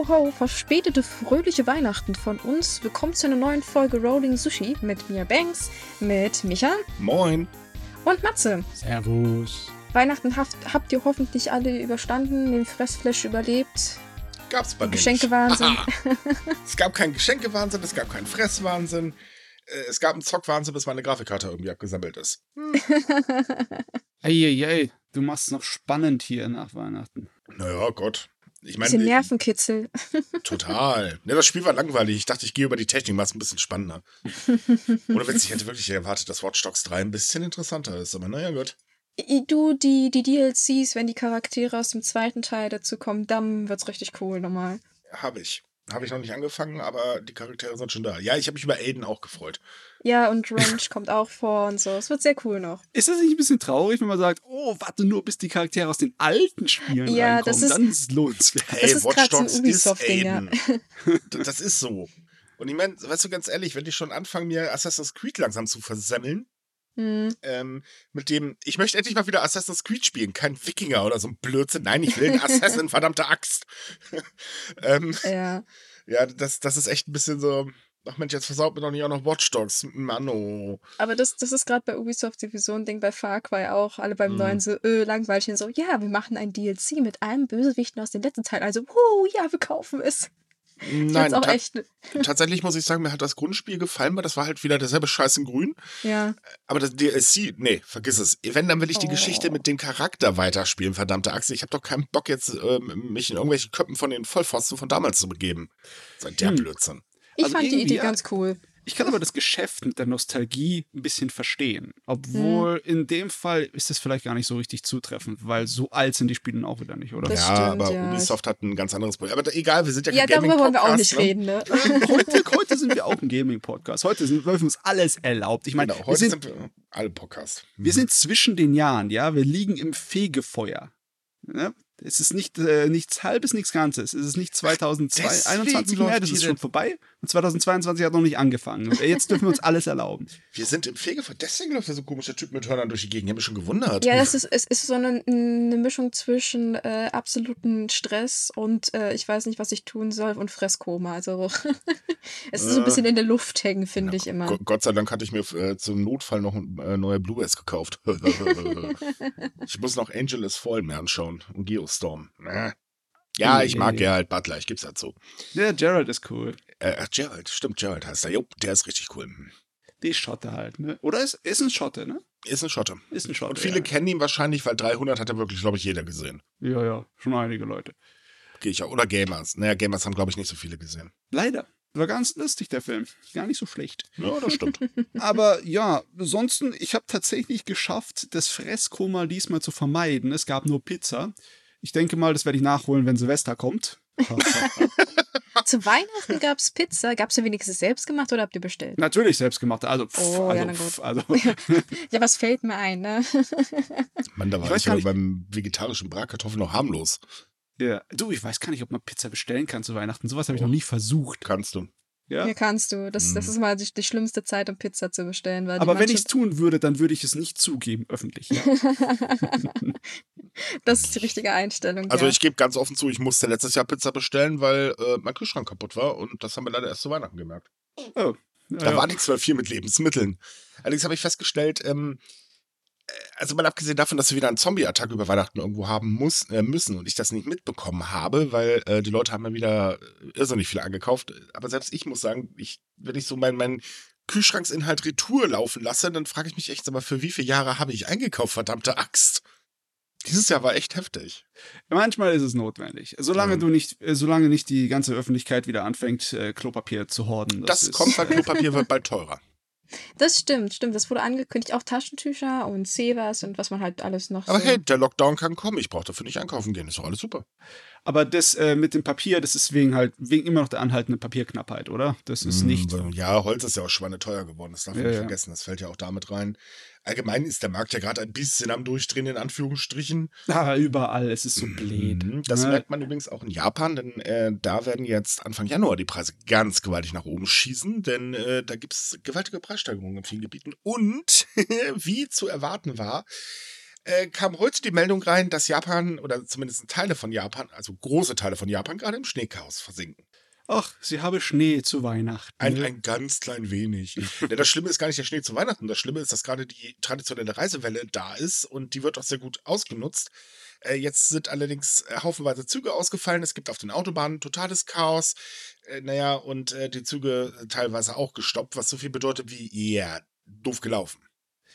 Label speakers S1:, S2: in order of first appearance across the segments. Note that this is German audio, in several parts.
S1: Ho, ho, verspätete fröhliche Weihnachten von uns. Willkommen zu einer neuen Folge Rolling Sushi mit mir Banks, mit Micha
S2: Moin.
S1: und Matze.
S3: Servus.
S1: Weihnachten habt, habt ihr hoffentlich alle überstanden, den Fressflash überlebt.
S2: Gab's bei mir
S1: Geschenkewahnsinn.
S2: es gab keinen Geschenkewahnsinn, es gab keinen Fresswahnsinn. Äh, Es gab einen Zockwahnsinn, bis meine Grafikkarte irgendwie abgesammelt ist.
S3: Eieiei, du machst es noch spannend hier nach Weihnachten.
S2: Naja, Gott. Ich
S1: Bisschen
S2: meine,
S1: Nervenkitzel.
S2: total. Ne, das Spiel war langweilig. Ich dachte, ich gehe über die Technik, es ein bisschen spannender. Oder wenn ich hätte wirklich erwartet, dass Watch Dogs 3 ein bisschen interessanter ist. Aber naja, gut.
S1: Du, die, die DLCs, wenn die Charaktere aus dem zweiten Teil dazu kommen, dann wird's richtig cool nochmal.
S2: Habe ich. Habe ich noch nicht angefangen, aber die Charaktere sind schon da. Ja, ich habe mich über Aiden auch gefreut.
S1: Ja, und Ranch kommt auch vor und so. Es wird sehr cool noch.
S3: Ist das nicht ein bisschen traurig, wenn man sagt, oh, warte nur, bis die Charaktere aus den alten Spielen
S1: Ja,
S3: reinkommen,
S1: das ist-
S3: dann ist es lohnenswert.
S2: Hey,
S1: ist
S2: Watch
S1: grad so ein
S2: Dogs ist. Aiden. Das ist so. Und ich meine, weißt du, ganz ehrlich, wenn die schon anfangen, mir Assassin's Creed langsam zu versemmeln,
S1: Hm.
S2: ähm, mit dem, ich möchte endlich mal wieder Assassin's Creed spielen, kein Wikinger oder so ein Blödsinn. Nein, ich will einen Assassin, verdammte Axt. ähm,
S1: Ja.
S2: ja, das, das ist echt ein bisschen so, ach Mensch, jetzt versaut mir doch nicht auch noch Watch Dogs. Manno.
S1: Aber das, das ist gerade bei Ubisoft sowieso ein Ding, bei Far Cry auch. Alle beim
S2: Mhm.
S1: neuen so, öh, langweilig. Und so, ja, wir machen ein DLC mit allen Bösewichten aus den letzten Teilen. Also, wuh, ja, wir kaufen es.
S2: Nein,
S1: auch echt.
S2: tatsächlich muss ich sagen, mir hat das Grundspiel gefallen, weil das war halt wieder derselbe Scheiß in grün.
S1: Ja.
S2: Aber das DLC, nee, vergiss es. Wenn, dann will ich die
S1: Oh.
S2: Geschichte mit dem Charakter weiterspielen, verdammte Axt. Ich habe doch keinen Bock jetzt, ähm, mich in irgendwelche Köpfen von den Vollpfosten von damals zu begeben. Seit der
S3: Hm.
S2: Blödsinn.
S1: Ich
S3: Also
S1: fand die Idee ganz cool.
S3: Ich kann aber das Geschäft mit der Nostalgie ein bisschen verstehen. Obwohl in dem Fall ist es vielleicht gar nicht so richtig zutreffend, weil so alt sind die Spiele auch wieder nicht, oder?
S1: Das
S2: ja,
S1: stimmt,
S2: aber
S1: ja.
S2: Ubisoft hat ein ganz anderes Problem. Aber da- egal, wir sind ja
S1: Ja,
S2: kein
S1: darüber wollen wir auch
S2: Gaming-Podcast,
S1: nicht
S2: ne?
S1: reden, ne?
S3: Heute, heute sind wir auch ein Gaming-Podcast. Heute sind wir uns alles erlaubt. Ich meine,
S2: Genau,
S3: wir,
S2: heute
S3: sind,
S2: sind wir alle Podcast.
S3: wir sind zwischen den Jahren, ja. Wir liegen im Fegefeuer. Ja? Es ist nicht äh, nichts halbes, nichts Ganzes. Es ist nicht 2021
S2: Deswegen
S3: mehr,
S2: läuft
S3: das ist
S2: hier
S3: schon vorbei. Und 2022 hat noch nicht angefangen. Jetzt dürfen wir uns alles erlauben.
S2: Wir sind im Fegefeuer. Deswegen läuft da so ein komischer Typ mit Hörnern durch die Gegend. Ich habe mich schon gewundert.
S1: Ja, das ist, es ist so eine, eine Mischung zwischen äh, absoluten Stress und äh, ich weiß nicht, was ich tun soll und Fresskoma. Also es ist so ein bisschen in der Luft hängen, finde ich immer.
S2: Go- Gott sei Dank hatte ich mir äh, zum Notfall noch ein äh, neue Blu-rays gekauft. ich muss noch Angel is Fall mehr anschauen und Geostorm. Äh. Ja, ich mag. Gerald Butler, ich geb's dazu.
S3: Der Gerald ist cool.
S2: Äh, ach, Gerald, stimmt, Gerald heißt er. Jo, der ist richtig cool.
S3: Die Schotte halt, ne? Oder ist, ist ein Schotte, ne?
S2: Ist ein Schotte.
S3: Ist ein Schotte.
S2: Und viele
S3: ja.
S2: kennen ihn wahrscheinlich, weil 300 hat er wirklich, glaube ich, jeder gesehen.
S3: Ja, ja, schon einige Leute.
S2: Gehe ich auch. Oder Gamers. Naja, Gamers haben, glaube ich, nicht so viele gesehen.
S3: Leider. War ganz lustig, der Film. Gar nicht so schlecht.
S2: Ja, das stimmt.
S3: Aber ja, ansonsten, ich habe tatsächlich geschafft, das Fresskoma diesmal zu vermeiden. Es gab nur Pizza. Ich denke mal, das werde ich nachholen, wenn Silvester kommt.
S1: Zu Weihnachten gab es Pizza. Gab es ja wenigstens selbst gemacht oder habt ihr bestellt?
S3: Natürlich selbstgemacht. Also, pff,
S1: Oh,
S3: also,
S1: ja,
S3: pff, also
S1: Ja, was fällt mir ein, ne?
S2: Mann, da war
S3: Ich
S2: ich,
S3: nicht-
S2: beim vegetarischen Bratkartoffeln noch harmlos.
S3: ja. Du, ich weiß gar nicht, ob man Pizza bestellen kann zu Weihnachten. Sowas habe ich
S2: Oh.
S3: noch nie versucht.
S2: Kannst du.
S3: Ja?
S1: Hier kannst du. Das, das
S2: Mhm.
S1: ist mal die, die schlimmste Zeit, um Pizza zu bestellen. Weil
S3: Aber wenn ich es tun würde, dann würde ich es nicht zugeben, öffentlich. Ja?
S1: das ist die richtige Einstellung.
S2: Also
S1: ja.
S2: ich gebe ganz offen zu, ich musste letztes Jahr Pizza bestellen, weil äh, mein Kühlschrank kaputt war und das haben wir leider erst zu Weihnachten gemerkt.
S3: Oh.
S2: Da
S3: ja.
S2: war nichts mehr viel mit Lebensmitteln. Allerdings habe ich festgestellt, ähm, äh, also mal abgesehen davon, dass wir wieder einen Zombie-Attack über Weihnachten irgendwo haben muss, äh, müssen und ich das nicht mitbekommen habe, weil äh, die Leute haben ja wieder äh, irrsinnig viel angekauft. Aber selbst ich muss sagen, ich, wenn ich so meinen mein Kühlschranksinhalt Retour laufen lasse, dann frage ich mich echt, mal, für wie viele Jahre habe ich eingekauft, verdammte Axt? Dieses Jahr war echt heftig.
S3: Manchmal ist es notwendig. Solange
S2: Ja.
S3: du nicht, äh, solange nicht die ganze Öffentlichkeit wieder anfängt, äh, Klopapier zu horden.
S2: Das,
S3: ist-
S2: kommt, weil Klopapier wird bald teurer.
S1: Das stimmt, stimmt. Das wurde angekündigt. Auch Taschentücher und Severs und was man halt alles noch
S2: Aber
S1: so.
S2: hey, der Lockdown kann kommen. Ich brauche dafür nicht einkaufen gehen. Ist doch alles super.
S3: Aber das äh, mit dem Papier, das ist wegen halt, wegen immer noch der anhaltenden Papierknappheit, oder? Das ist nicht.
S2: Mm, Ja, Holz ist ja auch schweineteuer geworden. Das darf man
S3: Ja,
S2: nicht
S3: ja.
S2: vergessen. Das fällt ja auch damit rein. Allgemein ist der Markt ja gerade ein bisschen am Durchdrehen, in Anführungsstrichen.
S3: Ah, überall, es ist so blöd.
S2: Mhm, Das
S3: Ne?
S2: merkt man übrigens auch in Japan, denn äh, da werden jetzt Anfang Januar die Preise ganz gewaltig nach oben schießen, denn äh, da gibt es gewaltige Preissteigerungen in vielen Gebieten. Und, wie zu erwarten war, äh, kam heute die Meldung rein, dass Japan oder zumindest Teile von Japan, also große Teile von Japan, gerade im Schneechaos versinken.
S3: Ach, sie habe Schnee zu Weihnachten.
S2: Ein, ein ganz klein wenig. ja, das Schlimme ist gar nicht der Schnee zu Weihnachten. Das Schlimme ist, dass gerade die traditionelle Reisewelle da ist und die wird auch sehr gut ausgenutzt. Äh, jetzt sind allerdings äh, haufenweise Züge ausgefallen. Es gibt auf den Autobahnen totales Chaos. Äh, naja, und äh, die Züge teilweise auch gestoppt, was so viel bedeutet wie, ja, yeah, doof gelaufen.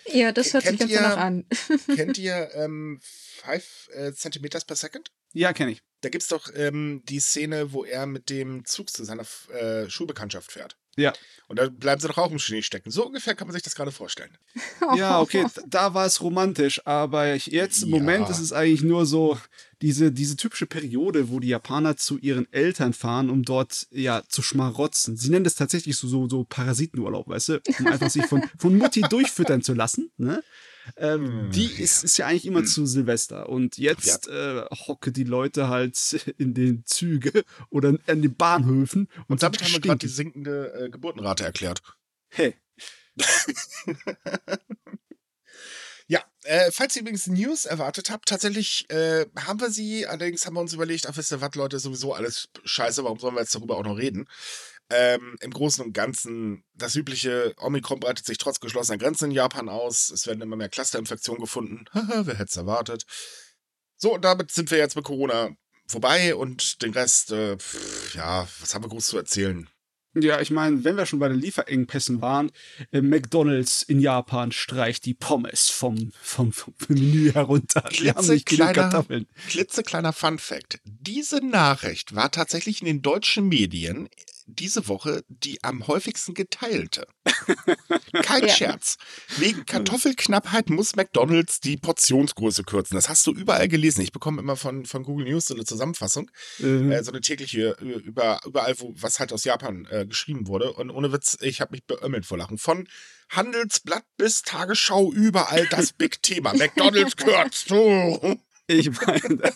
S1: Ja, das hört sich
S2: Kennt
S1: ganz danach
S2: ihr-
S1: an.
S2: Kennt ihr ähm, 5 äh, Centimeters per Second?
S3: Ja, kenne ich.
S2: Da gibt es doch ähm, die Szene, wo er mit dem Zug zu seiner äh, Schulbekanntschaft fährt.
S3: Ja.
S2: Und da bleiben sie doch auch im Schnee stecken. So ungefähr kann man sich das gerade vorstellen.
S3: Ja, okay, da war es romantisch, aber jetzt im
S2: Ja.
S3: Moment ist es eigentlich nur so diese, diese typische Periode, wo die Japaner zu ihren Eltern fahren, um dort ja zu schmarotzen. Sie nennen das tatsächlich so, so, so Parasitenurlaub, weißt du, um einfach sich von, von Mutti durchfüttern zu lassen. Ne? Ähm,
S2: Hm,
S3: die
S2: ja.
S3: ist, ist ja eigentlich immer zu Silvester. Und jetzt äh, hocke die Leute halt in den Züge oder an den Bahnhöfen und,
S2: Und damit haben wir gerade die sinkende äh, Geburtenrate erklärt.
S3: Hey,
S2: Ja, äh, falls ihr übrigens News erwartet habt, tatsächlich äh, haben wir sie, allerdings haben wir uns überlegt, ach wisst ihr was, Leute, sowieso alles scheiße, warum sollen wir jetzt darüber auch noch reden? Ähm, Im Großen und Ganzen, das übliche Omikron breitet sich trotz geschlossener Grenzen in Japan aus. Es werden immer mehr Clusterinfektionen gefunden. Wer hätte es erwartet? So, und damit sind wir jetzt mit Corona vorbei und den Rest, äh, pff, ja, was haben wir groß zu erzählen?
S3: Ja, ich meine, wenn wir schon bei den Lieferengpässen waren, äh, McDonalds in Japan streicht die Pommes vom, vom, vom Menü herunter.
S2: Klitzekleiner- klitzekleiner Fun Fact. Diese Nachricht war tatsächlich in den deutschen Medien diese Woche die am häufigsten geteilte. Kein
S1: Ja.
S2: Scherz. Wegen Kartoffelknappheit muss McDonalds die Portionsgröße kürzen. Das hast du überall gelesen. Ich bekomme immer von, von Google News so eine Zusammenfassung,
S3: Äh,
S2: äh, so eine tägliche, äh, über, überall, wo was halt aus Japan äh, geschrieben wurde. Und ohne Witz, ich habe mich beömmelt vor Lachen. Von Handelsblatt bis Tagesschau, überall das Big Thema. McDonalds kürzt. Oh.
S3: Ich meine,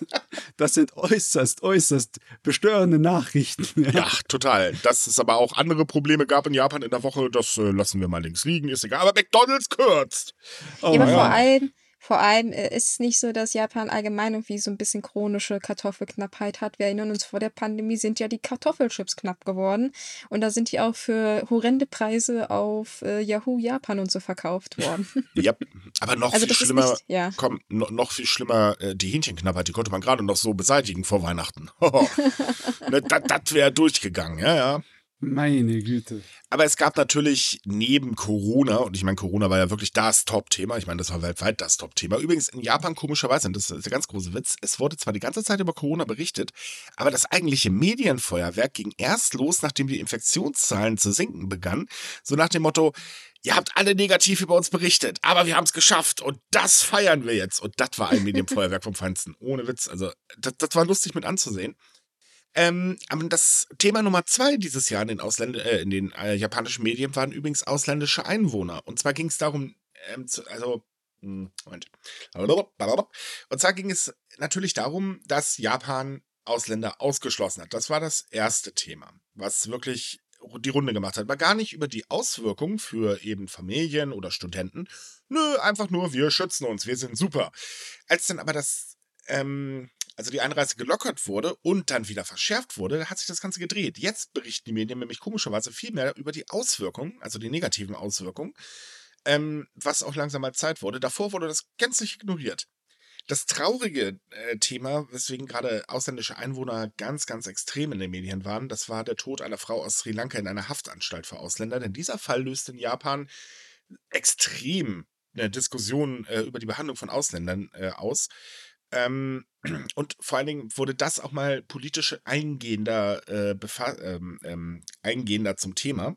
S3: das, sind äußerst, äußerst bestörende Nachrichten. Ja.
S2: Ja, total. Dass es aber auch andere Probleme gab in Japan in der Woche, das äh, lassen wir mal links liegen, ist egal. Aber McDonalds kürzt.
S3: Oh,
S1: Ja, aber
S3: ja.
S1: vor allem, vor allem äh, ist es nicht so, dass Japan allgemein irgendwie so ein bisschen chronische Kartoffelknappheit hat. Wir erinnern uns, vor der Pandemie sind ja die Kartoffelchips knapp geworden. Und da sind die auch für horrende Preise auf äh, Yahoo Japan und so verkauft worden.
S2: Ja, aber noch
S1: Also
S2: viel schlimmer,
S1: nicht, ja.
S2: komm, no, noch viel schlimmer, äh, die Hähnchenknappheit, die konnte man gerade noch so beseitigen vor Weihnachten. ne, das wäre durchgegangen, ja, ja.
S3: Meine Güte.
S2: Aber es gab natürlich neben Corona, und ich meine, Corona war ja wirklich das Top-Thema, ich meine, das war weltweit das Top-Thema. Übrigens in Japan komischerweise, und das ist der ganz große Witz, es wurde zwar die ganze Zeit über Corona berichtet, aber das eigentliche Medienfeuerwerk ging erst los, nachdem die Infektionszahlen zu sinken begannen. So nach dem Motto, ihr habt alle negativ über uns berichtet, aber wir haben es geschafft und das feiern wir jetzt. Und das war ein Medienfeuerwerk vom Feinsten. Ohne Witz. Also, das, das war lustig mit anzusehen. Ähm, das Thema Nummer zwei dieses Jahr in den, Ausländer, äh, in den äh, japanischen Medien waren übrigens ausländische Einwohner. Und zwar ging es darum, ähm, zu, also, hm, Moment. Und zwar ging es natürlich darum, dass Japan Ausländer ausgeschlossen hat. Das war das erste Thema, was wirklich die Runde gemacht hat. Aber gar nicht über die Auswirkungen für eben Familien oder Studenten. Nö, einfach nur, wir schützen uns, wir sind super. Als dann aber das, ähm, also die Einreise gelockert wurde und dann wieder verschärft wurde, hat sich das Ganze gedreht. Jetzt berichten die Medien nämlich komischerweise viel mehr über die Auswirkungen, also die negativen Auswirkungen, ähm, was auch langsam mal Zeit wurde. Davor wurde das gänzlich ignoriert. Das traurige äh, Thema, weswegen gerade ausländische Einwohner ganz, ganz extrem in den Medien waren, das war der Tod einer Frau aus Sri Lanka in einer Haftanstalt für Ausländer. Denn dieser Fall löst in Japan extrem eine Diskussion äh, über die Behandlung von Ausländern äh, aus. Ähm, und vor allen Dingen wurde das auch mal politisch eingehender, äh, ähm, ähm, eingehender zum Thema.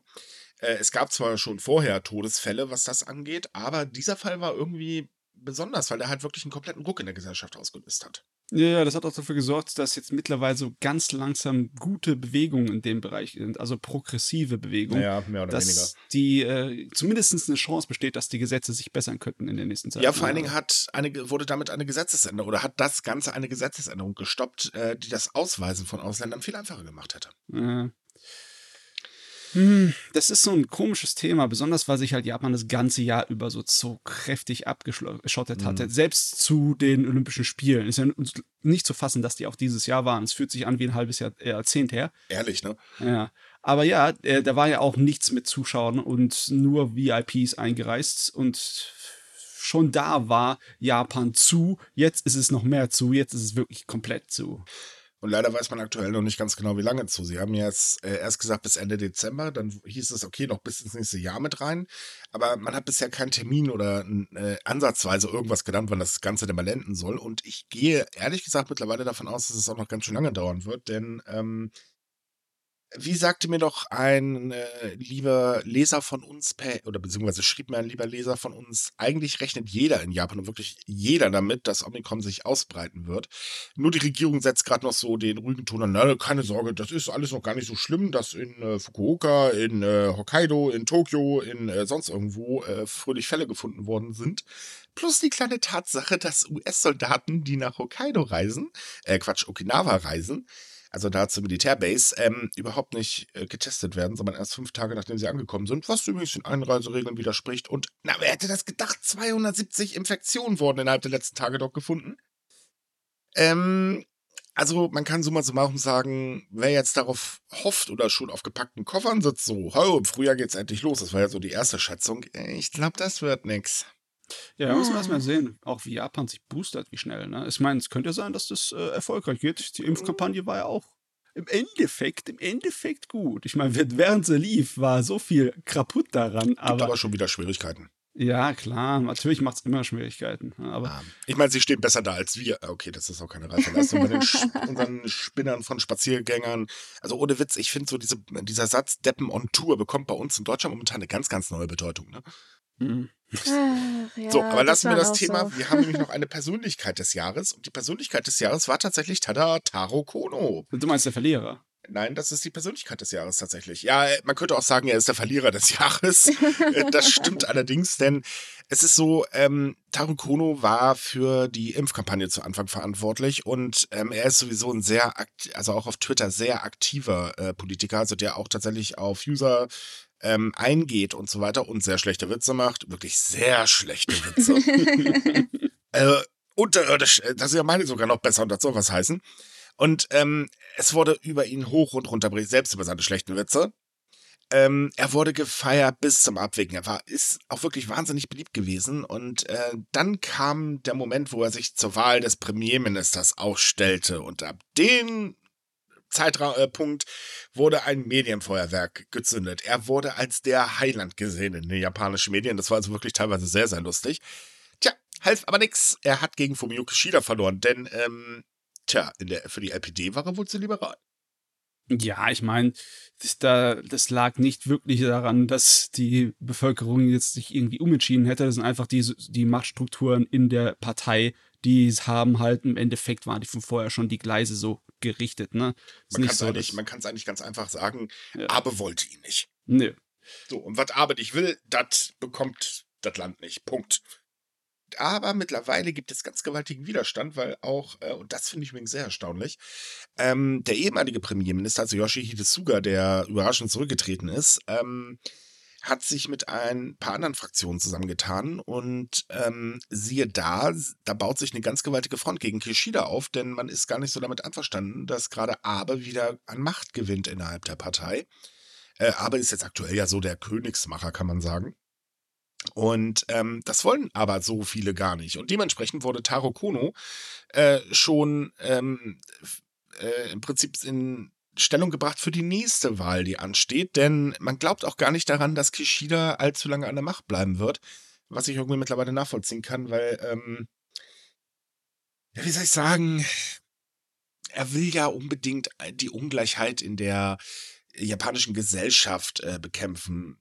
S2: Äh, es gab zwar schon vorher Todesfälle, was das angeht, aber dieser Fall war irgendwie besonders, weil er halt wirklich einen kompletten Ruck in der Gesellschaft ausgelöst hat.
S3: Ja, ja, das hat auch dafür gesorgt, dass jetzt mittlerweile so ganz langsam gute Bewegungen in dem Bereich sind, also progressive Bewegungen.
S2: Naja, mehr oder weniger.
S3: dass die äh, zumindest eine Chance besteht, dass die Gesetze sich bessern könnten in der nächsten Zeit.
S2: Ja, vor allen Dingen hat eine, wurde damit eine Gesetzesänderung oder hat das Ganze eine Gesetzesänderung gestoppt, äh, die das Ausweisen von Ausländern viel einfacher gemacht hätte.
S3: Äh, Hm, das ist so ein komisches Thema, besonders weil sich halt Japan das ganze Jahr über so, so kräftig abgeschottet
S2: Mhm.
S3: hatte. Selbst zu den Olympischen Spielen. Ist ja nicht zu fassen, dass die auch dieses Jahr waren. Es fühlt sich an wie ein halbes Jahr, äh, Jahrzehnt her.
S2: Ehrlich, ne?
S3: Ja. Aber ja, äh, da war ja auch nichts mit Zuschauern und nur VIPs eingereist und schon da war Japan zu. Jetzt ist es noch mehr zu. Jetzt ist es wirklich komplett zu.
S2: Und leider weiß man aktuell noch nicht ganz genau, wie lange zu. Sie haben jetzt äh, erst gesagt bis Ende Dezember, dann hieß es, okay, noch bis ins nächste Jahr mit rein. Aber man hat bisher keinen Termin oder äh, ansatzweise irgendwas genannt, wann das Ganze denn mal enden soll. Und ich gehe ehrlich gesagt mittlerweile davon aus, dass es auch noch ganz schön lange dauern wird, denn ähm, wie sagte mir doch ein äh, lieber Leser von uns, per, oder beziehungsweise schrieb mir ein lieber Leser von uns, eigentlich rechnet jeder in Japan und wirklich jeder damit, dass Omikron sich ausbreiten wird. Nur die Regierung setzt gerade noch so den ruhigen Ton an, na, keine Sorge, das ist alles noch gar nicht so schlimm, dass in äh, Fukuoka, in äh, Hokkaido, in Tokio, in äh, sonst irgendwo äh, fröhlich Fälle gefunden worden sind. Plus die kleine Tatsache, dass US-Soldaten, die nach Hokkaido reisen, äh, Quatsch, Okinawa reisen, also da Militärbase, ähm, überhaupt nicht äh, getestet werden, sondern erst fünf Tage nachdem sie angekommen sind, was übrigens den Einreiseregeln widerspricht. Und na, wer hätte das gedacht? 270 Infektionen wurden innerhalb der letzten Tage dort gefunden. Ähm, also man kann summa summarum sagen, wer jetzt darauf hofft oder schon auf gepackten Koffern sitzt, so, oh, im Frühjahr geht's endlich los, das war ja so die erste Schätzung. Ich glaube, das wird nix.
S3: Ja, da muss man erstmal sehen, auch wie Japan sich boostert, wie schnell. Ne? Ich meine, es könnte ja sein, dass das äh, erfolgreich geht. Die Impfkampagne war ja auch im Endeffekt, im Endeffekt gut. Ich meine, während sie lief, war so viel kaputt daran.
S2: Gibt aber,
S3: Aber,
S2: schon wieder Schwierigkeiten.
S3: ja, klar, natürlich macht es immer Schwierigkeiten. ne? Aber
S2: Ah, Ich meine, sie stehen besser da als wir. Okay, das ist auch keine reife Leistung bei den Sch unseren Spinnern von Spaziergängern. Also ohne Witz, ich finde so diese, dieser Satz Deppen on Tour bekommt bei uns in Deutschland momentan eine ganz, ganz neue Bedeutung. Ne?
S3: Mhm.
S1: Ach, ja,
S2: so, aber lassen wir das Thema.
S1: So.
S2: Wir haben nämlich noch eine Persönlichkeit des Jahres und die Persönlichkeit des Jahres war tatsächlich Tada Taro Kono.
S3: du meinst der Verlierer.
S2: Nein, das ist die Persönlichkeit des Jahres tatsächlich. Ja, äh, man könnte auch sagen, er ist der Verlierer des Jahres. Äh, das stimmt allerdings, denn es ist so, ähm, Taro Kono war für die Impfkampagne zu Anfang verantwortlich und ähm, er ist sowieso ein sehr, akt also auch auf Twitter sehr aktiver äh, Politiker, also der auch tatsächlich auf User ähm, eingeht und so weiter und sehr schlechte Witze macht. Wirklich sehr schlechte Witze. äh, unterirdisch, äh, das ist ja meine sogar noch besser und das soll was heißen. Und ähm, es wurde über ihn hoch und runter berichtet, selbst über seine schlechten Witze. Ähm, er wurde gefeiert bis zum Abwägen. Er war, ist auch wirklich wahnsinnig beliebt gewesen. Und äh, dann kam der Moment, wo er sich zur Wahl des Premierministers aufstellte. Und ab dem Zeitpunkt wurde ein Medienfeuerwerk gezündet. Er wurde als der Heiland gesehen in den japanischen Medien. Das war also wirklich teilweise sehr, sehr lustig. Tja, half aber nix. Er hat gegen Fumio Kishida verloren, denn ähm, Tja, der, für die LPD war er wohl zu liberal.
S3: Ja, ich meine, das, da, das lag nicht wirklich daran, dass die Bevölkerung jetzt sich irgendwie umentschieden hätte. Das sind einfach die, die Machtstrukturen in der Partei, die haben halt im Endeffekt waren die von vorher schon die Gleise so gerichtet. Ne? Ist
S2: Man
S3: nicht
S2: kann es
S3: so,
S2: eigentlich, man eigentlich ganz einfach sagen,
S3: Ja.
S2: Abe wollte ihn nicht.
S3: Nö.
S2: So, und was Abe nicht will, das bekommt das Land nicht. Punkt. Aber mittlerweile gibt es ganz gewaltigen Widerstand, weil auch, äh, und das finde ich übrigens sehr erstaunlich, ähm, der ehemalige Premierminister, also Yoshihide Suga, der überraschend zurückgetreten ist, ähm, hat sich mit ein paar anderen Fraktionen zusammengetan und ähm, siehe da, da baut sich eine ganz gewaltige Front gegen Kishida auf, denn man ist gar nicht so damit einverstanden, dass gerade Abe wieder an Macht gewinnt innerhalb der Partei. Äh, Abe ist jetzt aktuell ja so der Königsmacher, kann man sagen. Und ähm, das wollen aber so viele gar nicht. Und dementsprechend wurde Taro Kono äh, schon ähm, äh, im Prinzip in Stellung gebracht für die nächste Wahl, die ansteht. Denn man glaubt auch gar nicht daran, dass Kishida allzu lange an der Macht bleiben wird. Was ich irgendwie mittlerweile nachvollziehen kann, weil, ähm, ja, wie soll ich sagen, er will ja unbedingt die Ungleichheit in der japanischen Gesellschaft äh, bekämpfen.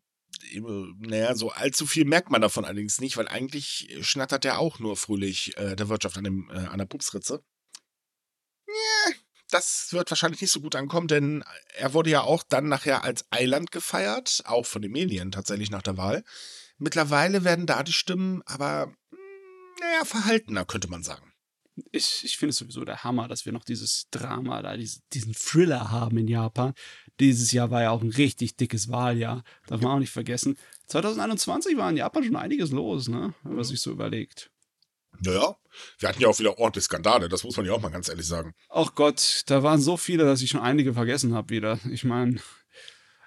S2: Naja, so allzu viel merkt man davon allerdings nicht, weil eigentlich schnattert er auch nur fröhlich äh, der Wirtschaft an, dem, äh, an der Pupsritze. Das wird wahrscheinlich nicht so gut ankommen, denn er wurde ja auch dann nachher als Eiland gefeiert, auch von den Medien tatsächlich nach der Wahl. Mittlerweile werden da die Stimmen aber, hm, naja, verhaltener, könnte man sagen.
S3: ich, ich finde es sowieso der Hammer, dass wir noch dieses Drama da, diese, diesen Thriller haben in Japan. Dieses Jahr war ja auch ein richtig dickes Wahljahr. Darf man auch nicht vergessen. 2021 war in Japan schon einiges los, ne? Wenn man sich so überlegt.
S2: Naja, wir hatten ja auch wieder ordentlich Skandale, das muss man ja auch mal ganz ehrlich sagen.
S3: Ach Gott, da waren so viele, dass ich schon einige vergessen habe wieder. Ich meine,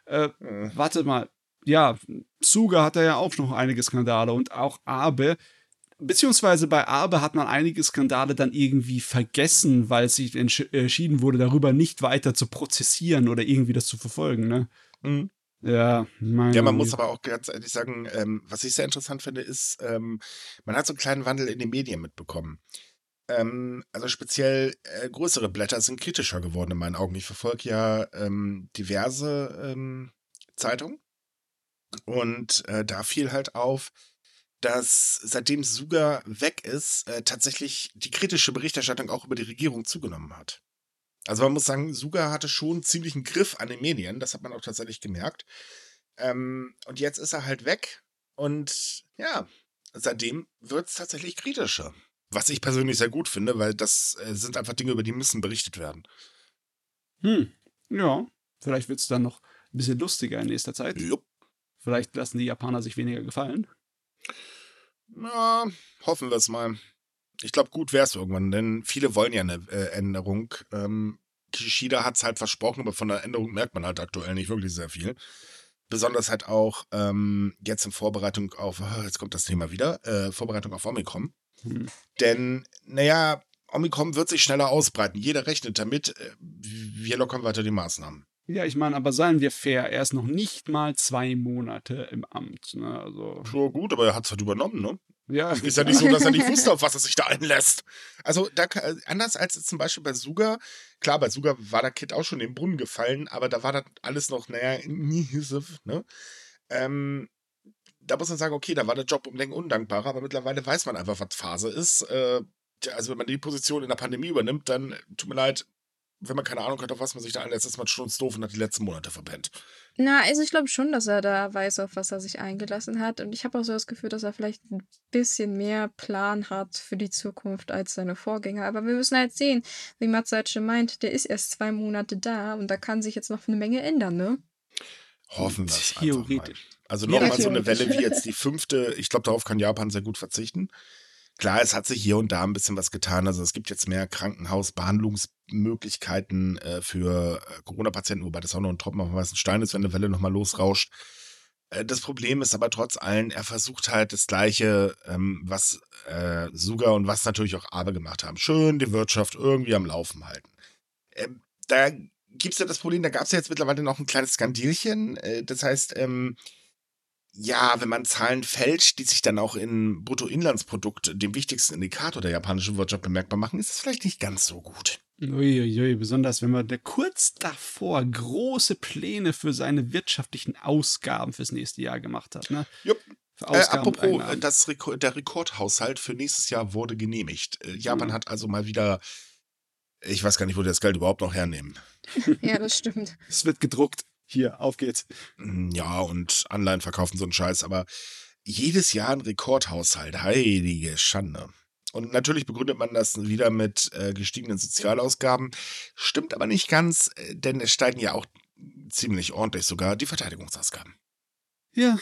S3: äh,
S2: Äh,
S3: warte mal. Ja, Suga hat ja auch noch einige Skandale und auch Abe. Beziehungsweise bei Abe hat man einige Skandale dann irgendwie vergessen, weil sich entsch entschieden wurde, darüber nicht weiter zu prozessieren oder irgendwie das zu verfolgen, ne?
S2: Mhm.
S3: Ja, mein
S2: Ja, man muss aber auch ganz ehrlich sagen, ähm, was ich sehr interessant finde, ist, ähm, man hat so einen kleinen Wandel in den Medien mitbekommen. Ähm, also speziell äh, größere Blätter sind kritischer geworden in meinen Augen. Ich verfolge ja ähm, diverse ähm, Zeitungen und äh, da fiel halt auf, dass seitdem Suga weg ist, äh, tatsächlich die kritische Berichterstattung auch über die Regierung zugenommen hat. Also man muss sagen, Suga hatte schon ziemlich einen Griff an den Medien, das hat man auch tatsächlich gemerkt. Ähm, und jetzt ist er halt weg und ja, seitdem wird es tatsächlich kritischer. Was ich persönlich sehr gut finde, weil das äh, sind einfach Dinge, über die müssen berichtet werden.
S3: Hm, ja. Vielleicht wird es dann noch ein bisschen lustiger in nächster Zeit.
S2: Jupp.
S3: Vielleicht lassen die Japaner sich weniger gefallen.
S2: Na, hoffen wir es mal. Ich glaube, gut wäre es irgendwann, denn viele wollen ja eine äh, Änderung. Ähm, Kishida hat es halt versprochen, aber von der Änderung merkt man halt aktuell nicht wirklich sehr viel. Besonders halt auch ähm, jetzt in Vorbereitung auf, ah, jetzt kommt das Thema wieder, äh, Vorbereitung auf Omikron.
S3: Hm.
S2: Denn, naja, Omikron wird sich schneller ausbreiten. Jeder rechnet damit. Äh, wir lockern weiter die Maßnahmen.
S3: Ja, ich meine, aber seien wir fair, er ist noch nicht mal zwei Monate im Amt. Ne? Also,
S2: So gut, aber er hat es halt übernommen, ne?
S3: Ja,
S2: Ist ja nicht so, dass er nicht wusste, auf was er sich da einlässt. Also, da, anders als zum Beispiel bei Suga, klar, bei Suga war der Kid auch schon in den Brunnen gefallen, aber da war das alles noch, naja, ne? Ähm, da muss man sagen, okay, da war der Job um Längen undankbarer, aber mittlerweile weiß man einfach, was Phase ist. Äh, also, wenn man die Position in der Pandemie übernimmt, dann tut mir leid, wenn man keine Ahnung hat, auf was man sich da einlässt, ist man doof und hat die letzten Monate verpennt.
S1: Na, also ich glaube schon, dass er da weiß, auf was er sich eingelassen hat. Und ich habe auch so das Gefühl, dass er vielleicht ein bisschen mehr Plan hat für die Zukunft als seine Vorgänger. Aber wir müssen halt sehen, wie Matsuichi meint, der ist erst zwei Monate da und da kann sich jetzt noch eine Menge ändern, ne?
S2: Hoffen wir es einfach mal.
S3: Theoretisch.
S2: Also
S3: Ja,
S2: nochmal so eine. Welle wie jetzt die fünfte. Ich glaube, darauf kann Japan sehr gut verzichten. Klar, es hat sich hier und da ein bisschen was getan. Also es gibt jetzt mehr Krankenhausbehandlungsmöglichkeiten äh, für äh, Corona-Patienten, wobei das auch noch ein Tropfen auf den weißen Stein ist, wenn eine Welle nochmal losrauscht. Äh, das Problem ist aber trotz allem, er versucht halt das Gleiche, ähm, was äh, Suga und was natürlich auch Abe gemacht haben. Schön die Wirtschaft irgendwie am Laufen halten. Ähm, da gibt es ja das Problem, da gab es ja jetzt mittlerweile noch ein kleines Skandilchen. Äh, das heißt, ähm, ja, wenn man Zahlen fälscht, die sich dann auch in Bruttoinlandsprodukt, dem wichtigsten Indikator der japanischen Wirtschaft, bemerkbar machen, ist es vielleicht nicht ganz so gut.
S3: Uiuiui, besonders wenn man der kurz davor große Pläne für seine wirtschaftlichen Ausgaben fürs nächste Jahr gemacht hat. Ne?
S2: Jupp. Äh, apropos, das Reko der Rekordhaushalt für nächstes Jahr wurde genehmigt. Äh, Japan
S3: Mhm.
S2: hat also mal wieder, ich weiß gar nicht, wo die das Geld überhaupt noch hernehmen.
S1: Ja, das stimmt.
S3: Es wird gedruckt. Hier, auf geht's.
S2: Mm, Ja, und Anleihen verkaufen so einen Scheiß, aber jedes Jahr ein Rekordhaushalt, heilige Schande. Und natürlich begründet man das wieder mit äh, gestiegenen Sozialausgaben. Stimmt aber nicht ganz, äh, denn es steigen ja auch ziemlich ordentlich sogar die Verteidigungsausgaben.
S3: Ja.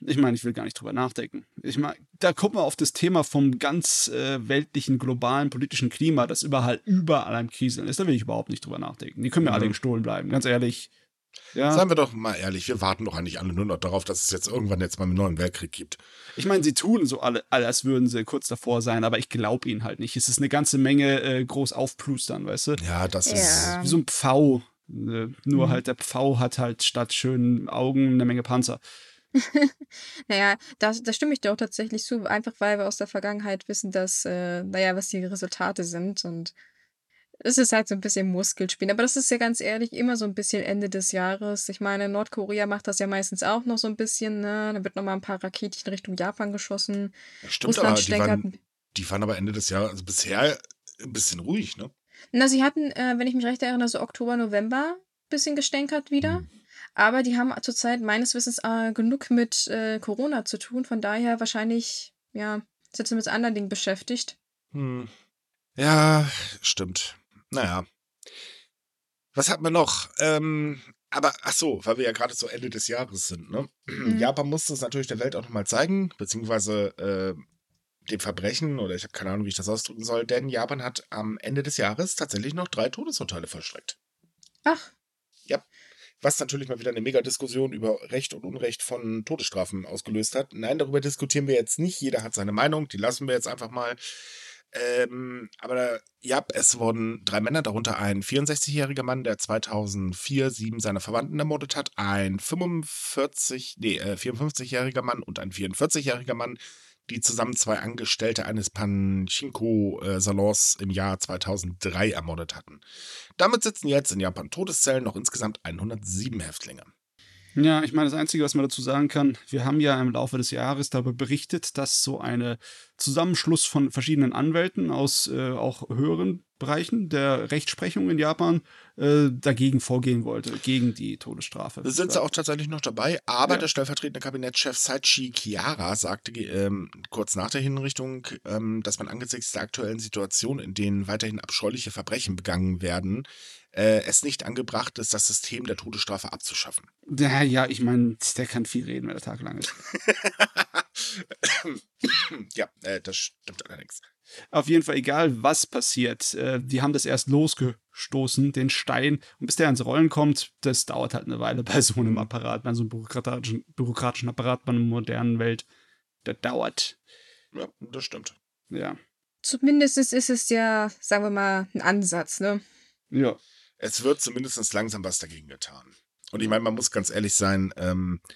S3: Ich meine, ich will gar nicht drüber nachdenken. Ich meine, da kommt man auf das Thema vom ganz äh, weltlichen, globalen, politischen Klima, das überall, überall am Kriseln ist. Da will ich überhaupt nicht drüber nachdenken. Die können mir
S2: Mhm.
S3: alle gestohlen bleiben, ganz ehrlich. Ja.
S2: Seien wir doch mal ehrlich, wir warten doch eigentlich alle nur noch darauf, dass es jetzt irgendwann jetzt mal einen neuen Weltkrieg gibt.
S3: Ich meine, sie tun so alle, als würden sie kurz davor sein, aber ich glaube ihnen halt nicht. Es ist eine ganze Menge äh, groß aufplustern, weißt du?
S2: Ja, das
S1: Ja.
S2: ist.
S3: Wie so ein Pfau. Äh, nur
S1: Mhm.
S3: halt der Pfau hat halt statt schönen Augen eine Menge Panzer.
S1: Naja, da, da stimme ich dir auch tatsächlich zu, einfach weil wir aus der Vergangenheit wissen, dass, äh, naja, was die Resultate sind. Und es ist halt so ein bisschen Muskelspielen. Aber das ist ja ganz ehrlich immer so ein bisschen Ende des Jahres. Ich meine, Nordkorea macht das ja meistens auch noch so ein bisschen, ne? Da wird nochmal ein paar Raketchen Richtung Japan geschossen.
S2: Stimmt, aber
S1: Russland
S2: die
S1: stänkert.
S2: waren, die waren aber Ende des Jahres, also bisher ein bisschen ruhig, ne?
S1: Na, sie hatten, äh, wenn ich mich recht erinnere, so Oktober, November ein bisschen gestänkert wieder.
S2: Hm.
S1: Aber die haben zurzeit meines Wissens äh, genug mit äh, Corona zu tun. Von daher wahrscheinlich, ja, sind sie mit anderen Dingen beschäftigt.
S2: Hm. Ja, stimmt. Naja. Was hat man noch? Ähm, aber ach so, weil wir ja gerade so Ende des Jahres sind, ne?
S1: Mhm.
S2: Japan muss das natürlich der Welt auch nochmal zeigen, beziehungsweise äh, dem Verbrechen, oder ich habe keine Ahnung, wie ich das ausdrücken soll, denn Japan hat am Ende des Jahres tatsächlich noch drei Todesurteile vollstreckt.
S1: Ach,
S2: Was natürlich mal wieder eine Mega-Diskussion über Recht und Unrecht von Todesstrafen ausgelöst hat. Nein, darüber diskutieren wir jetzt nicht. Jeder hat seine Meinung, die lassen wir jetzt einfach mal. Ähm, aber ja, es wurden drei Männer, darunter ein 64-jähriger Mann, der 2004 sieben seiner Verwandten ermordet hat, ein 45, nee, äh, 54-jähriger Mann und ein 44-jähriger Mann, die zusammen zwei Angestellte eines Panchinko-Salons im Jahr 2003 ermordet hatten. Damit sitzen jetzt in Japan Todeszellen noch insgesamt 107 Häftlinge.
S3: Ja, ich meine, das Einzige, was man dazu sagen kann, wir haben ja im Laufe des Jahres darüber berichtet, dass so ein Zusammenschluss von verschiedenen Anwälten aus äh, auch höheren Bereichen der Rechtsprechung in Japan äh, dagegen vorgehen wollte, gegen die Todesstrafe.
S2: Da sind sie auch tatsächlich noch dabei, aber
S3: Ja.
S2: der stellvertretende Kabinettschef Saichi Chiara sagte ähm, kurz nach der Hinrichtung, ähm, dass man angesichts der aktuellen Situation, in denen weiterhin abscheuliche Verbrechen begangen werden, äh, es nicht angebracht ist, das System der Todesstrafe abzuschaffen.
S3: Ja, ja, ich meine, der kann viel reden, wenn der Tag lang ist.
S2: ja, äh, das stimmt allerdings.
S3: Auf jeden Fall, egal was passiert, äh, die haben das erst losgestoßen, den Stein. Und bis der ins Rollen kommt, das dauert halt eine Weile bei so einem
S2: Mhm.
S3: Apparat, bei so einem bürokratischen, bürokratischen Apparat bei einer modernen Welt. Das dauert.
S2: Ja, das stimmt.
S3: Ja.
S1: zumindest ist es ja, sagen wir mal, ein Ansatz, ne?
S3: Ja.
S2: Es wird zumindest langsam was dagegen getan. Und ich meine, man muss ganz ehrlich sein, ähm, äh,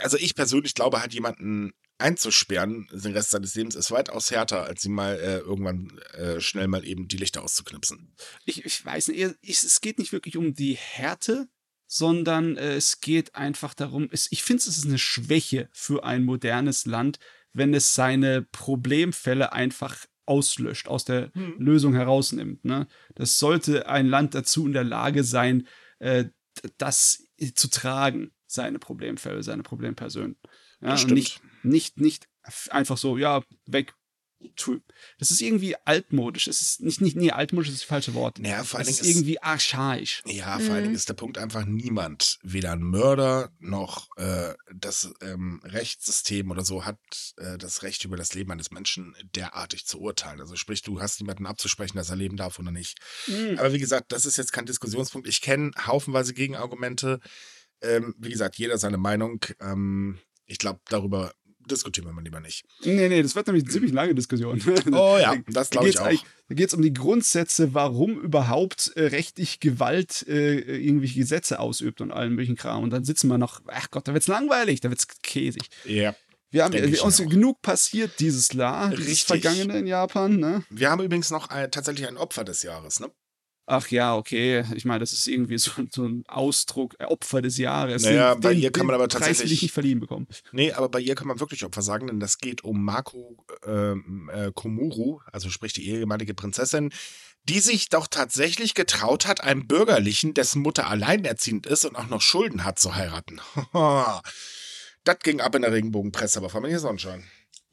S2: also ich persönlich glaube halt, jemanden einzusperren den Rest seines Lebens ist weitaus härter, als ihm mal äh, irgendwann äh, schnell mal eben die Lichter auszuknipsen.
S3: Ich, ich weiß nicht, es geht nicht wirklich um die Härte, sondern äh, es geht einfach darum, es, ich finde, es ist eine Schwäche für ein modernes Land, wenn es seine Problemfälle einfach auslöscht, aus der
S2: Hm.
S3: Lösung herausnimmt. Ne? Das sollte ein Land dazu in der Lage sein, äh, das zu tragen, seine Problemfälle, seine Problempersonen. Ja,
S2: Das
S3: und
S2: stimmt.
S3: nicht, nicht, nicht einfach so, ja, weg. Das ist irgendwie altmodisch. Es ist nicht, nicht, nee, altmodisch ist das falsche Wort.
S2: Naja, vor allen
S3: Es ist
S2: ist,
S3: irgendwie archaisch.
S2: ja, vor allen Dingen
S1: Mhm.
S2: ist der Punkt einfach niemand, weder ein Mörder noch äh, das ähm, Rechtssystem oder so, hat äh, das Recht über das Leben eines Menschen derartig zu urteilen. Also sprich, du hast niemanden abzusprechen, dass er leben darf oder nicht.
S3: Mhm.
S2: Aber wie gesagt, das ist jetzt kein Diskussionspunkt. Ich kenne haufenweise Gegenargumente. Ähm, wie gesagt, jeder seine Meinung. Ähm, ich glaube, darüber diskutieren wir mal lieber nicht.
S3: Nee, nee, das wird nämlich eine ziemlich lange Diskussion.
S2: Oh ja,
S3: Da-
S2: das
S3: da
S2: glaube ich auch.
S3: Da geht es um die Grundsätze, warum überhaupt äh, rechtlich Gewalt äh, irgendwelche Gesetze ausübt und allen möglichen Kram. Und dann sitzen wir noch, ach Gott, da wird's langweilig, da wird's käsig.
S2: Ja.
S3: Wir haben wir, uns
S2: mir auch.
S3: genug passiert dieses Jahr, dieses
S2: Richtig.
S3: Vergangene in Japan, ne?
S2: Wir haben übrigens noch ein, tatsächlich ein Opfer des Jahres, ne?
S3: Ach ja, okay. Ich meine, das ist irgendwie so, so ein Ausdruck, äh, Opfer des Jahres.
S2: Naja,
S3: Den-
S2: bei ihr kann man aber
S3: Preis
S2: tatsächlich-
S3: ich nicht verliehen bekommen.
S2: Nee, aber bei ihr kann man wirklich Opfer sagen, denn das geht um Mako ähm, äh, Komuru, also sprich die ehemalige Prinzessin, die sich doch tatsächlich getraut hat, einen Bürgerlichen, dessen Mutter alleinerziehend ist und auch noch Schulden hat, zu heiraten. das ging ab in der Regenbogenpresse, aber Familie Sonnenschein.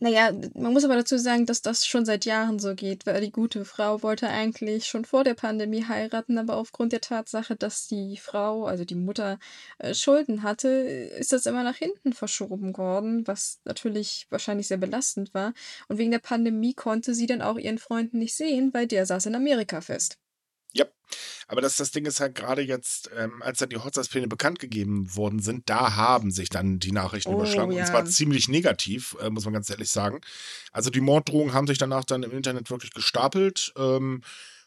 S1: Naja, man muss aber dazu sagen, dass das schon seit Jahren so geht, weil die gute Frau wollte eigentlich schon vor der Pandemie heiraten, aber aufgrund der Tatsache, dass die Frau, also die Mutter, äh, Schulden hatte, ist das immer nach hinten verschoben worden, was natürlich wahrscheinlich sehr belastend war. Und wegen der Pandemie konnte sie dann auch ihren Freund nicht sehen, weil der saß in Amerika fest.
S2: Ja, aber das, das Ding ist halt gerade jetzt, ähm, als dann die Hochzeitspläne bekannt gegeben worden sind, da haben sich dann die Nachrichten
S1: Oh,
S2: überschlagen.
S1: ja.
S2: Und zwar ziemlich negativ, äh, muss man ganz ehrlich sagen. Also die Morddrohungen haben sich danach dann im Internet wirklich gestapelt. Ähm,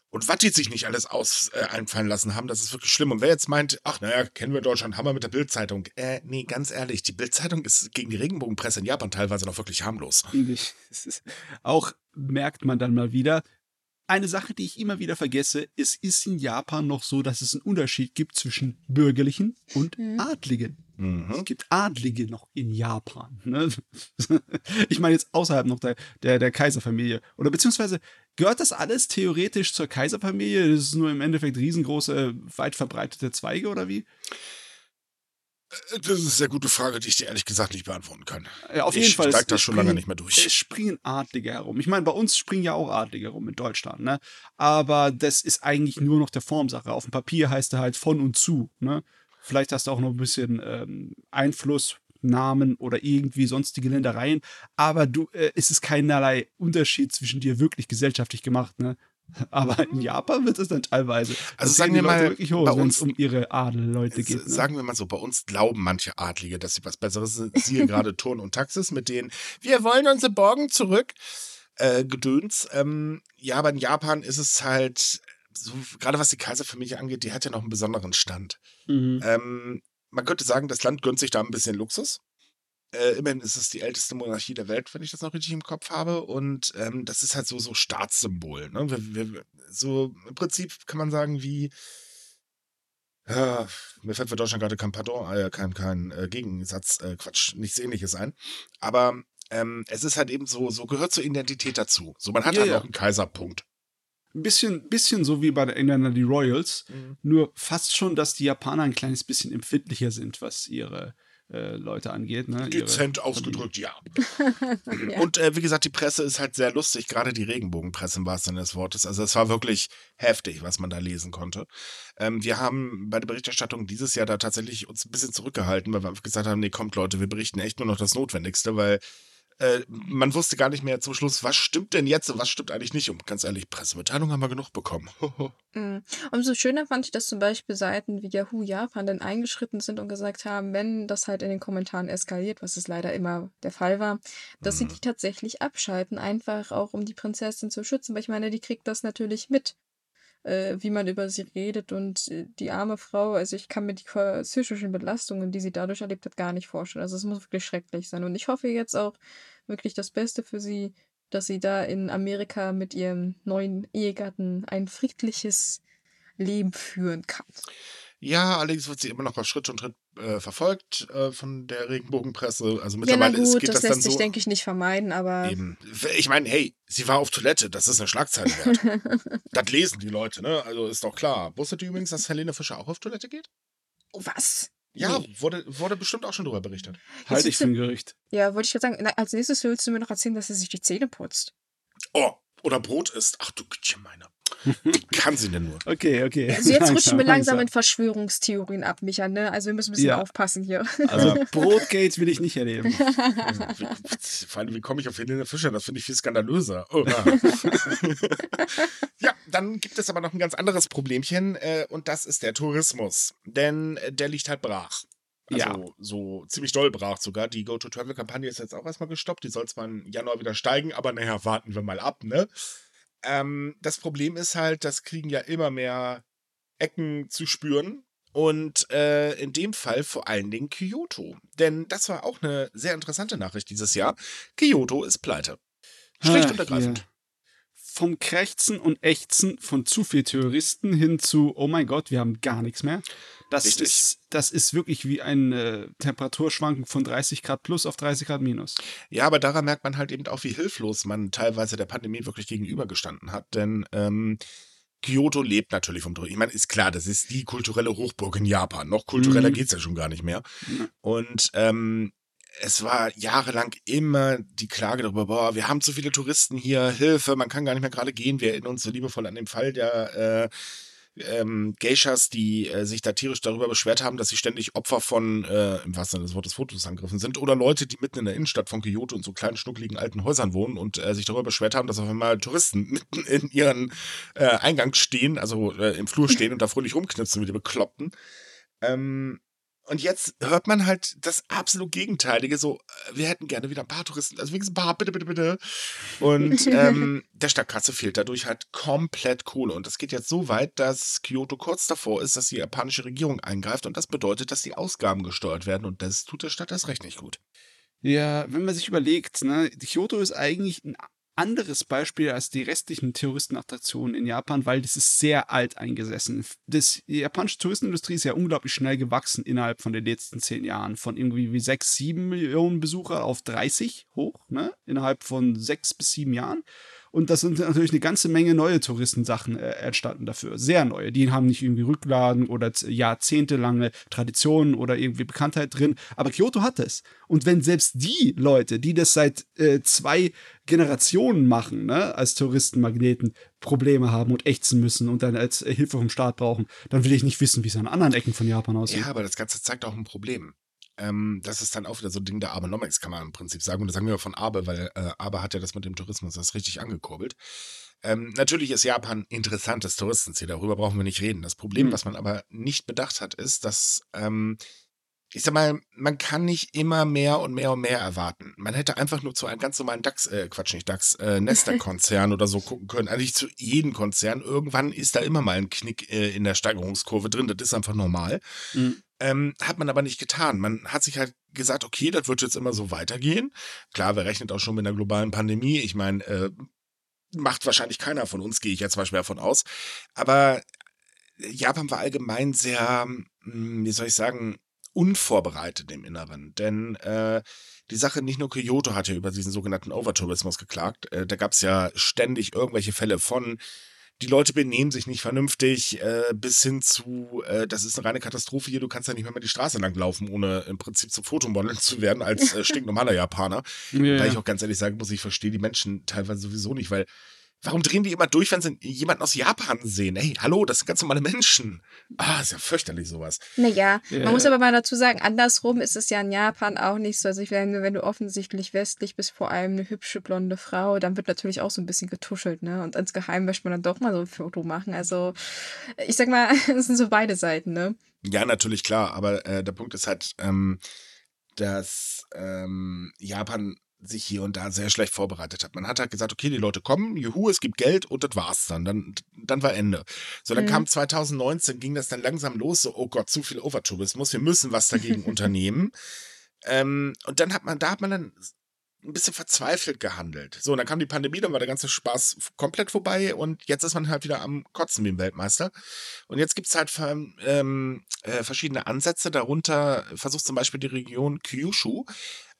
S2: und was die sich nicht alles aus äh, einfallen lassen haben, das ist wirklich schlimm. Und wer jetzt meint, ach naja, kennen wir Deutschland, haben wir mit der Bildzeitung. Äh, nee, ganz ehrlich, die Bildzeitung ist gegen die Regenbogenpresse in Japan teilweise noch wirklich harmlos.
S3: Auch merkt man dann mal wieder, eine Sache, die ich immer wieder vergesse, es ist in Japan noch so, dass es einen Unterschied gibt zwischen Bürgerlichen und
S1: Mhm.
S3: Adligen.
S2: Mhm.
S3: Es gibt Adlige noch in Japan. Ne? Ich meine jetzt außerhalb noch der, der, der Kaiserfamilie. Oder beziehungsweise gehört das alles theoretisch zur Kaiserfamilie? Das ist nur im Endeffekt riesengroße, weit verbreitete Zweige oder wie?
S2: Äh, das ist eine sehr gute Frage, die ich dir ehrlich gesagt nicht beantworten kann.
S3: Ja, auf
S2: ich
S3: jeden Fall.
S2: steig
S3: es-
S2: da
S3: es
S2: schon lange nicht mehr durch.
S3: Es springen Adlige herum. Ich meine, bei uns springen ja auch Adlige herum in Deutschland, ne? Aber das ist eigentlich nur noch der Formsache. Auf dem Papier heißt er halt von und zu, ne? Vielleicht hast du auch noch ein bisschen ähm, Einfluss, Namen oder irgendwie sonstige Ländereien. Aber du, äh, es ist keinerlei Unterschied zwischen dir wirklich gesellschaftlich gemacht, ne? Aber in Japan wird es dann teilweise.
S2: Also sagen wir mal,
S3: wirklich hoch,
S2: bei uns-
S3: um ihre Adelleute geht. Ne?
S2: Sagen wir mal so, bei uns glauben manche Adlige, dass sie was Besseres sind. Siehe gerade Turn und Taxis mit denen, wir wollen unsere Borgen zurück. Äh, Gedöns. Ähm, ja, aber in Japan ist es halt, so, gerade was die Kaiserfamilie angeht, die hat ja noch einen besonderen Stand.
S3: Mhm.
S2: Ähm, man könnte sagen, das Land gönnt sich da ein bisschen Luxus. Äh, immerhin ist es die älteste Monarchie der Welt, wenn ich das noch richtig im Kopf habe. Und ähm, das ist halt so, so Staatssymbol. Ne? Wir, wir, so im Prinzip kann man sagen, wie. Ja, mir fällt für Deutschland gerade kein Pardon, äh, kein, kein äh, Gegensatz, äh, Quatsch, nichts ähnliches ein. Aber ähm, es ist halt eben so, so gehört zur Identität dazu. So, man hat
S3: Ja,
S2: halt
S3: ja.
S2: auch einen Kaiserpunkt.
S3: Ein bisschen, bisschen so wie bei den Engländern die Royals, nur fast schon, dass die Japaner ein kleines bisschen empfindlicher sind, was ihre äh, Leute angeht. Ne? Ihre
S2: Dezent ausgedrückt, ja.
S1: Ja.
S2: Und äh, wie gesagt, die Presse ist halt sehr lustig, gerade die Regenbogenpresse im wahrsten Sinne des Wortes. Also es war wirklich heftig, was man da lesen konnte. Ähm, wir haben bei der Berichterstattung dieses Jahr da tatsächlich uns ein bisschen zurückgehalten, weil wir einfach gesagt haben, nee, kommt Leute, wir berichten echt nur noch das Notwendigste, weil äh, man wusste gar nicht mehr zum Schluss, was stimmt denn jetzt und was stimmt eigentlich nicht. Und ganz ehrlich, Pressemitteilung haben wir genug bekommen.
S1: Mm. Umso schöner fand ich, dass zum Beispiel Seiten wie Yahoo Japan dann eingeschritten sind und gesagt haben, wenn das halt in den Kommentaren eskaliert, was es leider immer der Fall war, dass sie
S2: Mhm.
S1: die tatsächlich abschalten, einfach auch um die Prinzessin zu schützen. Weil ich meine, die kriegt das natürlich mit, äh, wie man über sie redet und äh, die arme Frau, also ich kann mir die psychischen Belastungen, die sie dadurch erlebt hat, gar nicht vorstellen. Also es muss wirklich schrecklich sein. Und ich hoffe jetzt auch wirklich das Beste für sie, dass sie da in Amerika mit ihrem neuen Ehegatten ein friedliches Leben führen kann.
S2: Ja, allerdings wird sie immer noch auf Schritt und Tritt äh, verfolgt äh, von der Regenbogenpresse. Also
S1: Ja, na
S2: mittlerweile ist,
S1: gut,
S2: geht
S1: das,
S2: das, dann
S1: lässt sich,
S2: so.
S1: denke ich, nicht vermeiden, aber
S2: Eben. Ich meine, hey, sie war auf Toilette, das ist eine Schlagzeile wert. das lesen die Leute, ne? Also ist doch klar. Wusstet ihr übrigens, dass Helene Fischer auch auf Toilette geht?
S1: Oh, was?
S2: Ja,
S1: Nee.
S2: wurde, wurde bestimmt auch schon darüber berichtet.
S3: Halte ich für ein Gerücht.
S1: Ja, wollte ich gerade sagen, na, als nächstes willst du mir noch erzählen, dass sie sich die Zähne putzt.
S2: Oh, oder Brot isst. Ach du Gütchen meiner. Wie kann sie denn nur?
S3: Okay, okay.
S1: Also jetzt rutschen
S3: Langsam,
S1: wir langsam in
S3: langsam.
S1: Verschwörungstheorien ab, Micha, ne? Also wir müssen ein bisschen
S3: Ja.
S1: aufpassen hier.
S3: Also Brotgate will ich nicht erleben.
S2: Wie, vor allem, wie komme ich auf Helene Fischer? Das finde ich viel skandalöser. Oh, ja. ja, dann gibt es aber noch ein ganz anderes Problemchen äh, und das ist der Tourismus. Denn äh, der liegt halt brach. Also
S3: Ja.
S2: so ziemlich doll brach sogar. Die Go-to-Travel-Kampagne ist jetzt auch erstmal gestoppt. Die soll zwar im Januar wieder steigen, aber naja, warten wir mal ab, ne? Ähm, das Problem ist halt, das kriegen ja immer mehr Ecken zu spüren. Und äh, in dem Fall vor allen Dingen Kyoto. Denn das war auch eine sehr interessante Nachricht dieses Jahr. Kyoto ist pleite. Schlicht und ergreifend.
S3: Vom Krächzen und Ächzen von zu viel Touristen hin zu, oh mein Gott, wir haben gar nichts mehr. Das,
S2: Richtig.
S3: ist, das ist wirklich wie ein äh, Temperaturschwanken von 30 Grad plus auf 30 Grad minus.
S2: Ja, aber daran merkt man halt eben auch, wie hilflos man teilweise der Pandemie wirklich gegenübergestanden hat. Denn ähm, Kyoto lebt natürlich vom Tourismus. Ich meine, ist klar, das ist die kulturelle Hochburg in Japan. Noch kultureller
S3: Mhm.
S2: geht's ja schon gar nicht mehr.
S3: Ja.
S2: Und ähm, es war jahrelang immer die Klage darüber, boah, wir haben zu viele Touristen hier, Hilfe, man kann gar nicht mehr gerade gehen. Wir erinnern uns so liebevoll an den Fall der äh, ähm, Geishas, die äh, sich da tierisch darüber beschwert haben, dass sie ständig Opfer von, äh, im wahrsten Sinne des Wortes, Fotos-Angriffen sind. Oder Leute, die mitten in der Innenstadt von Kyoto in so kleinen, schnuckligen alten Häusern wohnen und äh, sich darüber beschwert haben, dass auf einmal Touristen mitten in ihren äh, Eingang stehen, also äh, im Flur stehen und da fröhlich rumknipsen wie die Bekloppten. Ähm, und jetzt hört man halt das absolut Gegenteilige, so, äh, wir hätten gerne wieder ein paar Touristen, also wenigstens ein paar, bitte, bitte, bitte. Und ähm, der Stadtkasse fehlt dadurch halt komplett Kohle. Und das geht jetzt so weit, dass Kyoto kurz davor ist, dass die japanische Regierung eingreift. Und das bedeutet, dass die Ausgaben gesteuert werden. Und das tut der Stadt erst recht nicht gut.
S3: Ja, wenn man sich überlegt, ne, Kyoto ist eigentlich ein anderes Beispiel als die restlichen Touristenattraktionen in Japan, weil das ist sehr alt eingesessen. Das, die japanische Touristenindustrie ist ja unglaublich schnell gewachsen innerhalb von den letzten zehn Jahren. Von irgendwie wie sechs, sieben Millionen Besucher auf 30 hoch, ne? Innerhalb von sechs bis sieben Jahren. Und das sind natürlich eine ganze Menge neue Touristensachen äh, entstanden dafür. Sehr neue. Die haben nicht irgendwie Rücklagen oder jahrzehntelange Traditionen oder irgendwie Bekanntheit drin. Aber Kyoto hat es. Und wenn selbst die Leute, die das seit äh, zwei Generationen machen, ne, als Touristenmagneten, Probleme haben und ächzen müssen und dann als Hilfe vom Staat brauchen, dann will ich nicht wissen, wie es an anderen Ecken von Japan aussieht.
S2: Ja, aber das Ganze zeigt auch ein Problem. Ähm, das ist dann auch wieder so ein Ding der Abenomics, kann man im Prinzip sagen. Und das sagen wir von Abe, weil äh, Abe hat ja das mit dem Tourismus das richtig angekurbelt. Ähm, natürlich ist Japan interessantes Touristenziel, darüber brauchen wir nicht reden. Das Problem,
S3: Hm.
S2: was man aber nicht bedacht hat, ist, dass, ähm, ich sag mal, man kann nicht immer mehr und mehr und mehr erwarten. Man hätte einfach nur zu einem ganz normalen DAX, äh, Quatsch, nicht DAX, äh, Nester-Konzern oder so gucken können. Eigentlich zu jedem Konzern. Irgendwann ist da immer mal ein Knick äh, in der Steigerungskurve drin. Das ist einfach normal.
S3: Mhm.
S2: Ähm, hat man aber nicht getan. Man hat sich halt gesagt, okay, das wird jetzt immer so weitergehen. Klar, wer rechnet auch schon mit einer globalen Pandemie? Ich meine, äh, macht wahrscheinlich keiner von uns, gehe ich jetzt zum Beispiel davon aus. Aber Japan war allgemein sehr, hm, wie soll ich sagen, unvorbereitet im Inneren. Denn äh, die Sache, nicht nur Kyoto hat ja über diesen sogenannten Overtourismus geklagt. Äh, da gab es ja ständig irgendwelche Fälle von, die Leute benehmen sich nicht vernünftig, äh, bis hin zu, äh, das ist eine reine Katastrophe hier, du kannst ja nicht mehr, mehr die Straße lang laufen, ohne im Prinzip zum Fotomodel zu werden als äh, stinknormaler Japaner.
S3: Ja,
S2: Da ich auch ganz ehrlich sagen muss, ich verstehe die Menschen teilweise sowieso nicht, weil warum drehen die immer durch, wenn sie jemanden aus Japan sehen? Hey, hallo, das sind ganz normale Menschen. Ah, ist ja fürchterlich sowas.
S1: Naja,
S3: Ja.
S1: man muss aber mal dazu sagen, andersrum ist es ja in Japan auch nicht so. Also ich meine, wenn du offensichtlich westlich bist, vor allem eine hübsche blonde Frau, dann wird natürlich auch so ein bisschen getuschelt, ne? Und insgeheim möchte man dann doch mal so ein Foto machen. Also ich sag mal, es sind so beide Seiten, ne?
S2: Ja, natürlich klar, aber äh, der Punkt ist halt, ähm, dass ähm, Japan sich hier und da sehr schlecht vorbereitet hat. Man hat halt gesagt, okay, die Leute kommen, juhu, es gibt Geld und das war's dann. Dann, dann war Ende. So, dann
S1: Mhm.
S2: kam 2019, ging das dann langsam los, so, oh Gott, zu viel Overtourismus, wir müssen was dagegen unternehmen. Ähm, und dann hat man, da hat man dann ein bisschen verzweifelt gehandelt. So, und dann kam die Pandemie, dann war der ganze Spaß komplett vorbei und jetzt ist man halt wieder am Kotzen wie ein Weltmeister. Und jetzt gibt es halt ähm, äh, verschiedene Ansätze. Darunter versucht zum Beispiel die Region Kyushu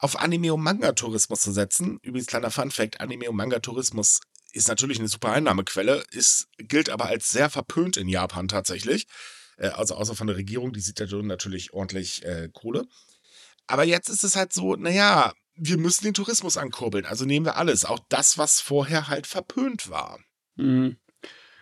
S2: auf Anime- und Manga-Tourismus zu setzen. Übrigens, kleiner Fun-Fact: Anime- und Manga-Tourismus ist natürlich eine super Einnahmequelle, ist, gilt aber als sehr verpönt in Japan tatsächlich. Äh, also außer von der Regierung, die sieht da drin natürlich ordentlich äh, Kohle. Aber jetzt ist es halt so, naja, wir müssen den Tourismus ankurbeln. Also nehmen wir alles, auch das, was vorher halt verpönt war.
S3: Mhm.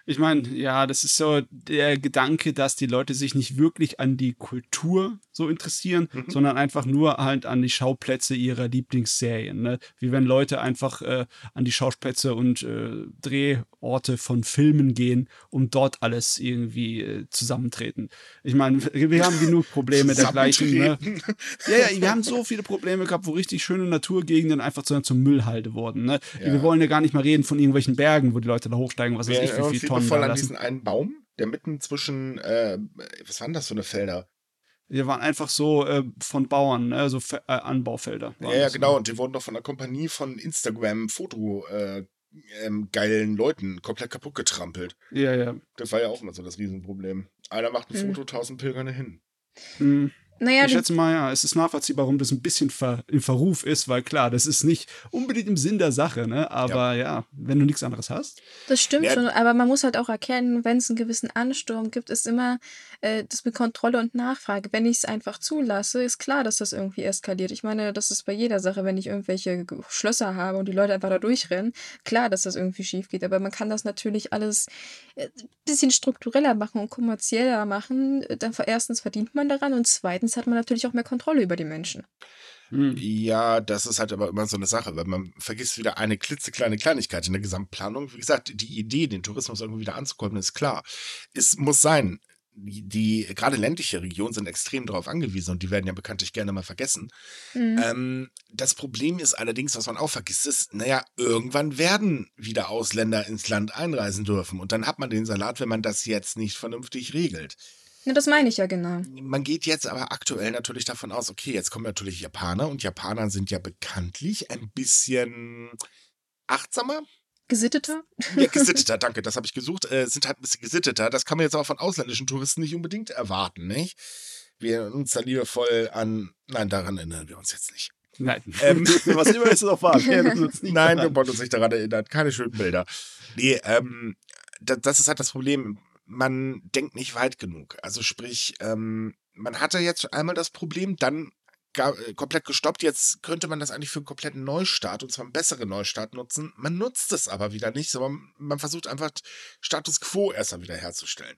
S3: Ich meine, ja, das ist so der Gedanke, dass die Leute sich nicht wirklich an die Kultur so interessieren,
S2: Mhm.
S3: sondern einfach nur halt an die Schauplätze ihrer Lieblingsserien. Ne? Wie wenn Leute einfach äh, an die Schauplätze und äh, Drehorte von Filmen gehen und dort alles irgendwie äh, zusammentreten. Ich meine, wir haben genug Probleme dergleichen. Ne? Ja, ja, wir haben so viele Probleme gehabt, wo richtig schöne Naturgegenden einfach zu, zur Müllhalde wurden. Ne?
S2: Ja.
S3: Wir wollen ja gar nicht mal reden von irgendwelchen Bergen, wo die Leute da hochsteigen, was weiß
S2: Wer
S3: ich, wie
S2: erinnert
S3: viele
S2: sich
S3: Tonnen
S2: voll
S3: da
S2: an diesen einen Baum, der mitten zwischen, äh, was waren das für eine Felder?
S3: Wir waren einfach so äh, von Bauern, ne? so Fe äh, Anbaufelder.
S2: Ja, ja,
S3: das,
S2: genau.
S3: ne?
S2: Und die wurden doch von einer Kompanie von Instagram-Foto äh, ähm, geilen Leuten komplett kaputt getrampelt.
S3: Ja, ja.
S2: Das war ja auch immer so das Riesenproblem. Einer macht ein
S1: Hm.
S2: Foto, tausend Pilger hin.
S3: Hm.
S1: Naja,
S3: ich schätze mal, ja, es ist nachvollziehbar, warum das ein bisschen ver in Verruf ist, weil klar, das ist nicht unbedingt im Sinn der Sache, ne? Aber ja, wenn du nichts anderes hast.
S1: das stimmt
S2: Ja.
S1: schon, aber man muss halt auch erkennen, wenn es einen gewissen Ansturm gibt, ist immer äh, das mit Kontrolle und Nachfrage. Wenn ich es einfach zulasse, ist klar, dass das irgendwie eskaliert. Ich meine, das ist bei jeder Sache, wenn ich irgendwelche Ge- Schlösser habe und die Leute einfach da durchrennen, klar, dass das irgendwie schief geht. Aber man kann das natürlich alles ein bisschen struktureller machen und kommerzieller machen. Dann erstens verdient man daran und zweitens hat man natürlich auch mehr Kontrolle über die Menschen.
S3: Hm.
S2: Ja, das ist halt aber immer so eine Sache, weil man vergisst wieder eine klitzekleine Kleinigkeit in der Gesamtplanung. Wie gesagt, die Idee, den Tourismus irgendwie wieder anzukurbeln, ist klar. Es muss sein. Die, die gerade ländliche Regionen sind extrem darauf angewiesen und die werden ja bekanntlich gerne mal vergessen.
S1: Mhm.
S2: Ähm, das Problem ist allerdings, was man auch vergisst, ist, naja, irgendwann werden wieder Ausländer ins Land einreisen dürfen. Und dann hat man den Salat, wenn man das jetzt nicht vernünftig regelt.
S1: Ja, das meine ich ja genau.
S2: Man geht jetzt aber aktuell natürlich davon aus, okay, jetzt kommen natürlich Japaner und Japaner sind ja bekanntlich ein bisschen achtsamer.
S1: Gesitteter?
S2: Ja, gesitteter, danke, das habe ich gesucht. Äh, sind halt ein bisschen gesitteter. Das kann man jetzt aber von ausländischen Touristen nicht unbedingt erwarten, nicht? Wir erinnern uns da liebevoll an. Nein, daran erinnern wir uns jetzt nicht.
S3: Nein.
S2: Ähm,
S3: Was immer ist es auch wahr. Wir erinnern uns nicht
S2: Nein, wir
S3: daran.
S2: wollen uns nicht daran erinnern. Keine schönen Bilder. Nee, ähm, da, das ist halt das Problem. Man denkt nicht weit genug. Also sprich, ähm, man hatte jetzt einmal das Problem, dann äh, komplett gestoppt. Jetzt könnte man das eigentlich für einen kompletten Neustart, und zwar einen besseren Neustart nutzen. Man nutzt es aber wieder nicht, sondern man versucht einfach Status Quo erstmal wieder herzustellen.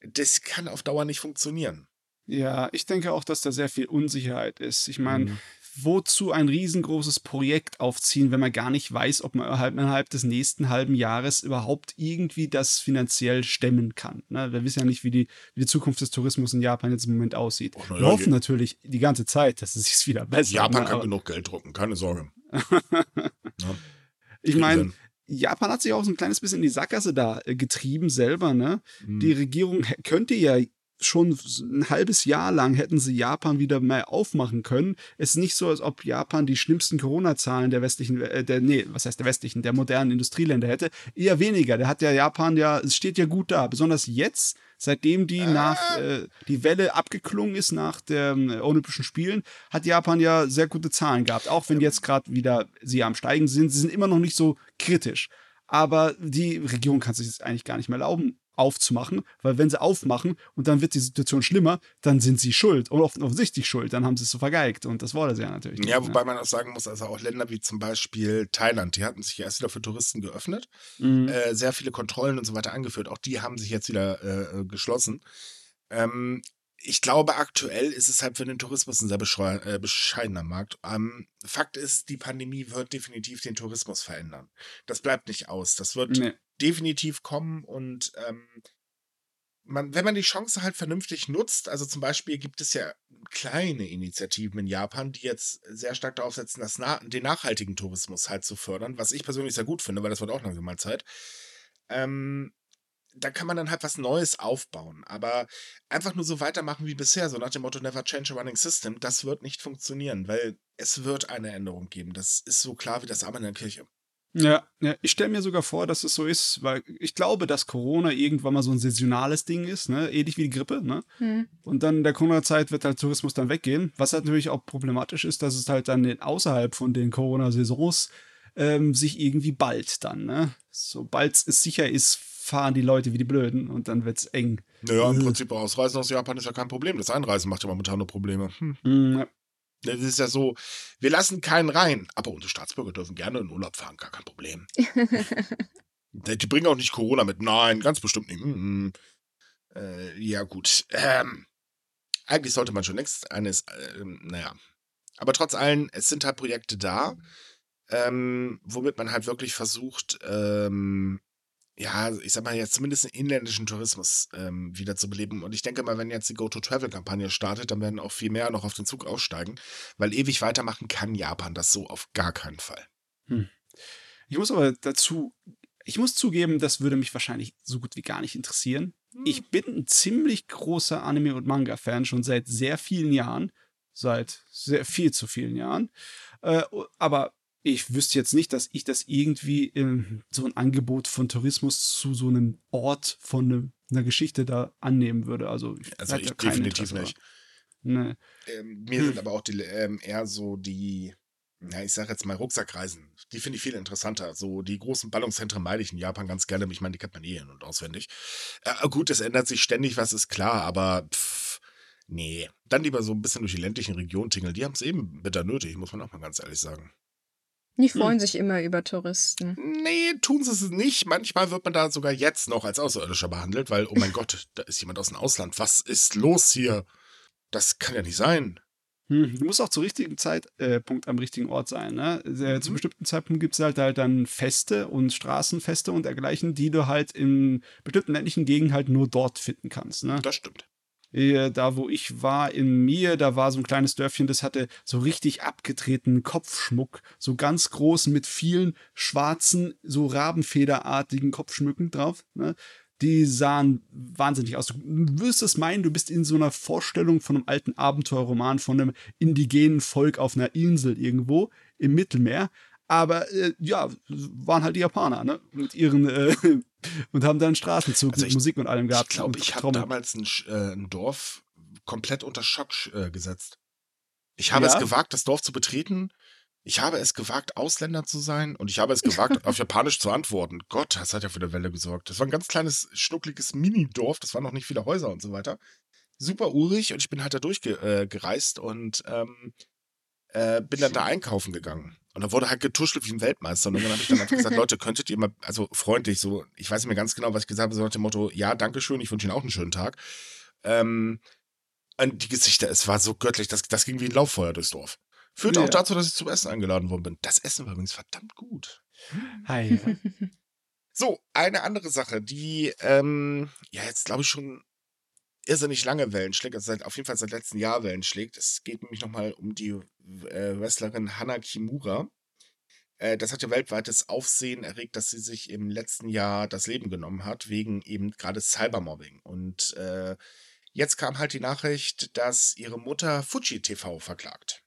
S2: Das kann auf Dauer nicht funktionieren.
S3: Ja, ich denke auch, dass da sehr viel Unsicherheit ist. Ich meine,
S2: Mhm.
S3: Wozu ein riesengroßes Projekt aufziehen, wenn man gar nicht weiß, ob man innerhalb, des nächsten halben Jahres überhaupt irgendwie das finanziell stemmen kann. Ne? Wir wissen ja nicht, wie die, wie die Zukunft des Tourismus in Japan jetzt im Moment aussieht.
S2: Och, na
S3: Wir
S2: ja,
S3: hoffen
S2: je-
S3: natürlich die ganze Zeit, dass es sich wieder besser
S2: Japan kann genug Geld drucken, keine Sorge. Ja.
S3: Ich meine. Japan hat sich auch so ein kleines bisschen in die Sackgasse da äh, getrieben selber, ne?
S2: Mhm.
S3: Die Regierung könnte ja schon ein halbes Jahr lang hätten sie Japan wieder mehr aufmachen können. Es ist nicht so, als ob Japan die schlimmsten Corona-Zahlen der westlichen, äh, der, nee, was heißt der westlichen, der modernen Industrieländer hätte. Eher weniger. Der hat ja Japan ja, es steht ja gut da. Besonders jetzt, seitdem die nach, äh, die Welle abgeklungen ist nach den Olympischen Spielen, hat Japan ja sehr gute Zahlen gehabt. Auch wenn jetzt gerade wieder sie am Steigen sind. Sie sind immer noch nicht so kritisch. Aber die Regierung kann sich das eigentlich gar nicht mehr erlauben, aufzumachen, weil wenn sie aufmachen und dann wird die Situation schlimmer, dann sind sie schuld und oft offensichtlich schuld, dann haben sie es so vergeigt und das wollte sie ja natürlich.
S2: Ja,
S3: ne?
S2: wobei man auch sagen muss, also auch Länder wie zum Beispiel Thailand, die hatten sich erst wieder für Touristen geöffnet,
S3: Mhm.
S2: äh, sehr viele Kontrollen und so weiter angeführt. Auch die haben sich jetzt wieder äh, äh, geschlossen. Ähm, ich glaube, aktuell ist es halt für den Tourismus ein sehr äh, bescheidener Markt. Ähm, Fakt ist, die Pandemie wird definitiv den Tourismus verändern. Das bleibt nicht aus. Das wird
S3: Nee.
S2: Definitiv kommen und ähm, man, wenn man die Chance halt vernünftig nutzt, also zum Beispiel gibt es ja kleine Initiativen in Japan, die jetzt sehr stark darauf setzen, das na den nachhaltigen Tourismus halt zu fördern, was ich persönlich sehr gut finde, weil das wird auch langsam mal Zeit. Ähm, da kann man dann halt was Neues aufbauen, aber einfach nur so weitermachen wie bisher, so nach dem Motto Never Change a Running System, das wird nicht funktionieren, weil es wird eine Änderung geben. Das ist so klar wie das Amen in der Kirche.
S3: Ja, ja ich stelle mir sogar vor, dass es so ist, weil ich glaube, dass Corona irgendwann mal so ein saisonales Ding ist, ne? ähnlich wie die Grippe. Ne?
S1: Hm.
S3: Und dann in der Corona-Zeit wird halt Tourismus dann weggehen. Was halt natürlich auch problematisch ist, dass es halt dann außerhalb von den Corona-Saisons ähm, sich irgendwie bald dann. Ne? Sobald es sicher ist, fahren die Leute wie die Blöden und dann wird's eng.
S2: Naja, im. Prinzip Ausreisen aus Japan ist ja kein Problem. Das Einreisen macht ja momentan nur Probleme. Hm.
S3: Mm, ja.
S2: Das ist ja so, wir lassen keinen rein, aber unsere Staatsbürger dürfen gerne in Urlaub fahren, gar kein Problem. Die bringen auch nicht Corona mit. Nein, ganz bestimmt nicht. Mm. Äh, ja, gut. Ähm, eigentlich sollte man schon längst eines, äh, naja. Aber trotz allem, es sind halt Projekte da, ähm, womit man halt wirklich versucht, ähm, ja, ich sag mal jetzt zumindest den inländischen Tourismus ähm, wieder zu beleben. Und ich denke mal, wenn jetzt die Go-to-Travel-Kampagne startet, dann werden auch viel mehr noch auf den Zug aussteigen, weil ewig weitermachen kann Japan das so auf gar keinen Fall.
S3: Ich muss aber dazu, ich muss zugeben, das würde mich wahrscheinlich so gut wie gar nicht interessieren. Ich bin ein ziemlich großer Anime- und Manga-Fan schon seit sehr vielen Jahren. Seit sehr viel zu vielen Jahren. Äh, aber ich wüsste jetzt nicht, dass ich das irgendwie ähm, so ein Angebot von Tourismus zu so einem Ort von ne, einer Geschichte da annehmen würde. Also, ich
S2: Also ich definitiv
S3: Interesse
S2: nicht.
S3: Nee.
S2: Ähm, mir
S3: Hm.
S2: sind aber auch die, ähm, eher so die, na, ich sag jetzt mal Rucksackreisen. Die finde ich viel interessanter. So die großen Ballungszentren meide ich in Japan ganz gerne. Ich meine, die kennt man eh in- und auswendig. Äh, gut, es ändert sich ständig, was ist klar, aber pff, nee. Dann lieber so ein bisschen durch die ländlichen Regionen tingeln. Die haben es eben bitter nötig, muss man auch mal ganz ehrlich sagen.
S1: Die
S3: Hm.
S1: freuen sich immer über Touristen.
S2: Nee, tun sie es nicht. Manchmal wird man da sogar jetzt noch als Außerirdischer behandelt, weil, oh mein Gott, da ist jemand aus dem Ausland. Was ist los hier? Das kann ja nicht sein.
S3: Hm, du musst auch zur richtigen Zeitpunkt äh, am richtigen Ort sein. Ne? Äh, Zu
S2: Mhm.
S3: bestimmten Zeitpunkt gibt es halt, halt dann Feste und Straßenfeste und dergleichen, die du halt in bestimmten ländlichen Gegenden halt nur dort finden kannst. Ne?
S2: Das stimmt.
S3: Äh, Da, wo ich war, in mir, da war so ein kleines Dörfchen, das hatte so richtig abgetretenen Kopfschmuck, so ganz groß mit vielen schwarzen, so Rabenfederartigen Kopfschmücken drauf. Ne? Die sahen wahnsinnig aus. Du wirst es meinen, du bist in so einer Vorstellung von einem alten Abenteuerroman von einem indigenen Volk auf einer Insel irgendwo im Mittelmeer. Aber äh, ja, waren halt die Japaner, ne? Mit ihren äh, und haben dann einen Straßenzug
S2: Also
S3: mit
S2: ich-
S3: Musik und allem gehabt.
S2: Ich glaube, ich habe damals ein, äh, ein Dorf komplett unter Schock äh, gesetzt. Ich habe
S3: Ja?
S2: es gewagt, das Dorf zu betreten. Ich habe es gewagt, Ausländer zu sein. Und ich habe es gewagt, auf Japanisch zu antworten. Gott, das hat ja für eine Welle gesorgt. Das war ein ganz kleines, schnuckliges Mini-Dorf. Das waren noch nicht viele Häuser und so weiter. Super urig. Und ich bin halt da durchgereist äh, und ähm, äh, bin dann da einkaufen gegangen. Und da wurde halt getuschelt wie ein Weltmeister. Und dann habe ich dann einfach gesagt, Leute, könntet ihr mal, also freundlich, so, ich weiß nicht mehr ganz genau, was ich gesagt habe, so nach dem Motto, ja, danke schön, ich wünsche Ihnen auch einen schönen Tag. Ähm, und die Gesichter, es war so göttlich, das, das ging wie ein Lauffeuer durchs Dorf. Führte
S3: Ja.
S2: auch dazu, dass ich zum Essen eingeladen worden bin. Das Essen war übrigens verdammt gut.
S3: Hi.
S2: So, eine andere Sache, die ähm, ja jetzt glaube ich schon irrsinnig lange Wellen schlägt, also seit, auf jeden Fall seit letztem Jahr Wellen schlägt. Es geht nämlich nochmal um die äh, Wrestlerin Hana Kimura. Äh, das hat ja weltweites Aufsehen erregt, dass sie sich im letzten Jahr das Leben genommen hat, wegen eben gerade Cybermobbing. Und äh, jetzt kam halt die Nachricht, dass ihre Mutter Fuji TV verklagt.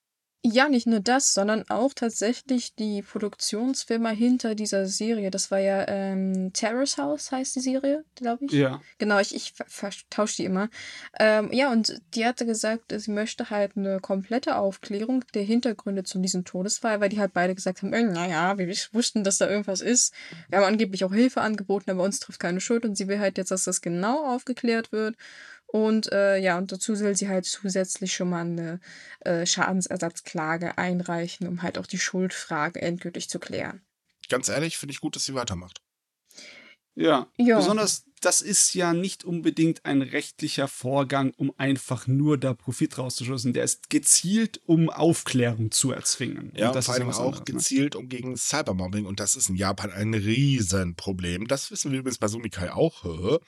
S1: Ja, nicht nur das, sondern auch tatsächlich die Produktionsfirma hinter dieser Serie. Das war ja ähm, Terrace House, heißt die Serie, glaube ich.
S3: Ja.
S1: Genau, ich, ich ver- vertausche die immer. Ähm, ja, und die hatte gesagt, sie möchte halt eine komplette Aufklärung der Hintergründe zu diesem Todesfall, weil die halt beide gesagt haben, äh, naja, wir wussten, dass da irgendwas ist. Wir haben angeblich auch Hilfe angeboten, aber uns trifft keine Schuld und sie will halt jetzt, dass das genau aufgeklärt wird. Und äh, ja, und dazu will sie halt zusätzlich schon mal eine äh, Schadensersatzklage einreichen, um halt auch die Schuldfrage endgültig zu klären.
S2: Ganz ehrlich, finde ich gut, dass sie weitermacht.
S3: Ja.
S1: Ja.
S3: Besonders, das ist ja nicht unbedingt ein rechtlicher Vorgang, um einfach nur da Profit rauszuschüssen. Der ist gezielt, um Aufklärung zu erzwingen.
S2: Ja,
S3: Und
S2: und vor allem auch
S3: anderes, ne?
S2: gezielt um gegen Cybermobbing und das ist in Japan ein Riesenproblem. Das wissen wir übrigens bei Sumikai auch.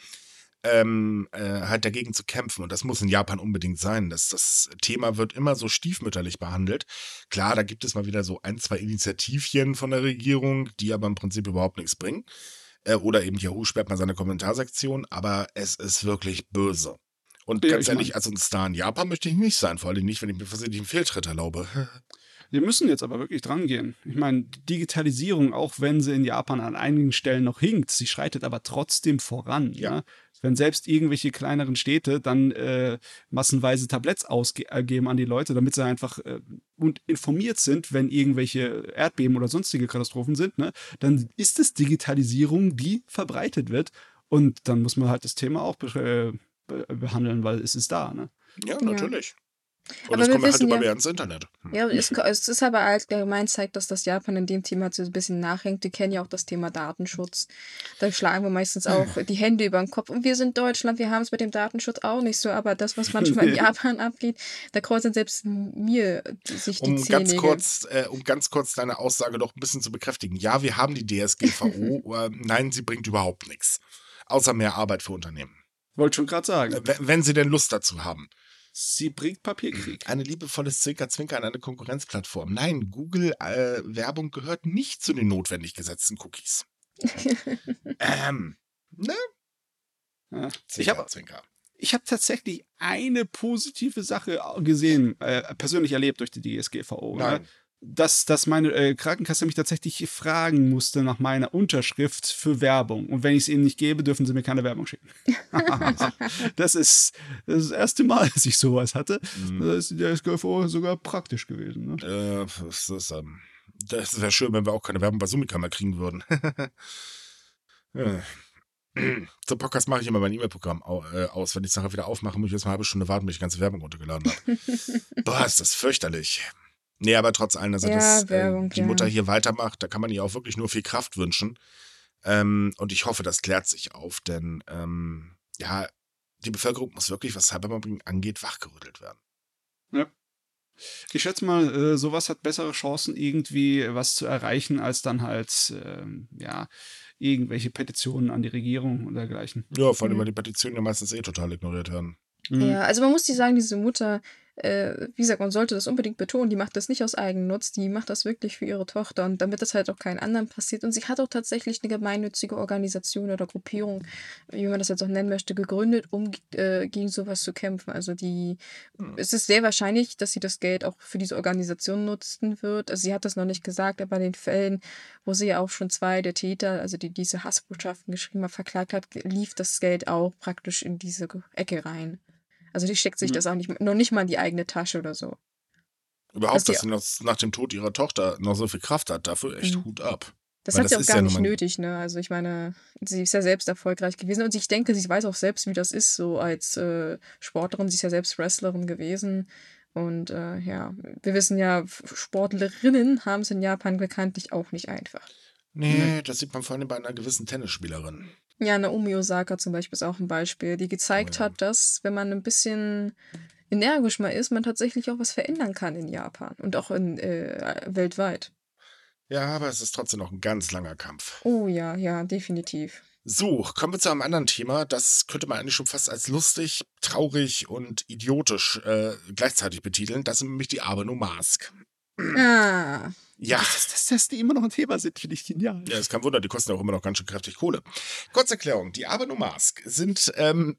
S2: Ähm, äh, halt dagegen zu kämpfen und das muss in Japan unbedingt sein. Das, das Thema wird immer so stiefmütterlich behandelt. Klar, da gibt es mal wieder so ein, zwei Initiativchen von der Regierung, die aber im Prinzip überhaupt nichts bringen. Äh, oder eben Yahoo sperrt mal seine Kommentarsektion, aber es ist wirklich böse. Und
S3: Ja,
S2: ganz
S3: ich
S2: ehrlich, als ein Star in Japan möchte ich nicht sein, vor allem nicht, wenn ich mir versehentlich einen Fehltritt erlaube.
S3: Wir müssen jetzt aber wirklich dran gehen. Ich meine, Digitalisierung, auch wenn sie in Japan an einigen Stellen noch hinkt, sie schreitet aber trotzdem voran.
S2: Ja.
S3: Ne? Wenn selbst irgendwelche kleineren Städte dann äh, massenweise Tabletts ausgeben an die Leute, damit sie einfach äh, und informiert sind, wenn irgendwelche Erdbeben oder sonstige Katastrophen sind, ne? dann ist es Digitalisierung, die verbreitet wird. Und dann muss man halt das Thema auch be äh, be behandeln, weil es ist da. Ne?
S2: Ja,
S1: Ja.
S2: Und
S1: Aber
S2: es
S1: wir
S2: kommt halt
S1: wissen
S2: immer
S1: ja-
S2: mehr ins Internet. Hm.
S1: Ja, es, es ist aber allgemein zeigt, dass das Japan in dem Thema so ein bisschen nachhängt. Die kennen ja auch das Thema Datenschutz. Da schlagen wir meistens auch die Hände über den Kopf. Und wir sind Deutschland, wir haben es mit dem Datenschutz auch nicht so. Aber das, was manchmal in Japan abgeht, da kreuzen selbst mir sich die
S2: Um
S1: Zähne.
S2: ganz, kurz, äh, um ganz kurz deine Aussage doch ein bisschen zu bekräftigen. Ja, wir haben die DSGVO. äh, nein, sie bringt überhaupt nichts. Außer mehr Arbeit für Unternehmen.
S3: Wollte schon gerade sagen.
S2: Wenn- wenn sie denn Lust dazu haben.
S3: Sie bringt Papierkrieg.
S2: Eine liebevolles Zwinker-Zwinker an eine Konkurrenzplattform. Nein, Google-Werbung gehört nicht zu den notwendig gesetzten Cookies. ähm, ne?
S3: Ja. Ich
S2: Zwinker,
S3: habe
S2: Zwinker.
S3: ich hab tatsächlich eine positive Sache gesehen, äh, persönlich erlebt durch die DSGVO. Ne? Dass, dass meine äh, Krankenkasse mich tatsächlich fragen musste nach meiner Unterschrift für Werbung. Und wenn ich es ihnen nicht gebe, dürfen sie mir keine Werbung schicken. das, ist, das ist das erste Mal, dass ich sowas hatte.
S2: Mhm.
S3: Da ist DSGVO sogar praktisch gewesen. Ne?
S2: Äh, das ist, ähm, das wäre schön, wenn wir auch keine Werbung bei Sumika mehr kriegen würden. Ja. Zum Podcast mache ich immer mein E-Mail-Programm äh, aus. Wenn ich es nachher wieder aufmache, muss ich jetzt mal eine halbe Stunde warten, bis ich die ganze Werbung runtergeladen habe. Boah, ist das fürchterlich. Nee, aber trotz allem, also
S1: Ja,
S2: dass äh,
S1: Werbung,
S2: die
S1: ja.
S2: Mutter hier weitermacht, da kann man ihr auch wirklich nur viel Kraft wünschen. Ähm, und ich hoffe, das klärt sich auf, denn ähm, ja, die Bevölkerung muss wirklich, was Cybermobbing angeht, wachgerüttelt werden.
S3: Ich schätze mal, äh, sowas hat bessere Chancen, irgendwie was zu erreichen, als dann halt, ähm, ja, irgendwelche Petitionen an die Regierung und dergleichen.
S2: Ja, vor allem,
S1: Mhm.
S2: weil die Petitionen ja meistens eh total ignoriert werden.
S3: Mhm.
S1: Ja, also man muss dir sagen, diese Mutter, äh, wie gesagt, man sollte das unbedingt betonen, die macht das nicht aus Eigennutz, die macht das wirklich für ihre Tochter und damit das halt auch keinen anderen passiert. Und sie hat auch tatsächlich eine gemeinnützige Organisation oder Gruppierung, wie man das jetzt auch nennen möchte, gegründet, um äh, gegen sowas zu kämpfen. Also die,
S2: Hm.
S1: es ist sehr wahrscheinlich, dass sie das Geld auch für diese Organisation nutzen wird. Also sie hat das noch nicht gesagt, aber in den Fällen, wo sie ja auch schon zwei der Täter, also die diese Hassbotschaften geschrieben hat, verklagt hat, lief das Geld auch praktisch in diese Ecke rein. Also die steckt sich
S3: Mhm.
S1: das auch nicht, noch nicht mal in die eigene Tasche oder so.
S2: Überhaupt,
S1: die-
S2: dass sie noch nach dem Tod ihrer Tochter noch so viel Kraft hat, dafür echt
S1: Mhm.
S2: Hut ab.
S1: Das
S2: Weil
S1: hat sie
S2: das
S1: auch
S2: ist
S1: gar
S2: ja
S1: nicht nötig, ne? Also ich meine, sie ist ja selbst erfolgreich gewesen und ich denke, sie weiß auch selbst, wie das ist, so als äh, Sportlerin. Sie ist ja selbst Wrestlerin gewesen. Und äh, ja, wir wissen ja, Sportlerinnen haben es in Japan bekanntlich auch nicht einfach.
S2: Nee, das sieht man vor allem bei einer gewissen Tennisspielerin.
S1: Ja, Naomi Osaka zum Beispiel ist auch ein Beispiel, die gezeigt
S2: Oh ja.
S1: hat, dass, wenn man ein bisschen energisch mal ist, man tatsächlich auch was verändern kann in Japan und auch in, äh, weltweit.
S2: Ja, aber es ist trotzdem noch ein ganz langer Kampf.
S1: Oh ja, ja, definitiv.
S2: So, kommen wir zu einem anderen Thema. Das könnte man eigentlich schon fast als lustig, traurig und idiotisch äh, gleichzeitig betiteln. Das sind nämlich die Abeno Mask.
S1: Ah,
S2: Ja,
S3: Dass, dass, dass die immer noch ein Thema sind, finde ich genial.
S2: ja, ist kein Wunder, die kosten ja auch immer noch ganz schön kräftig Kohle. Kurzerklärung, die Abeno Mask sind, ähm,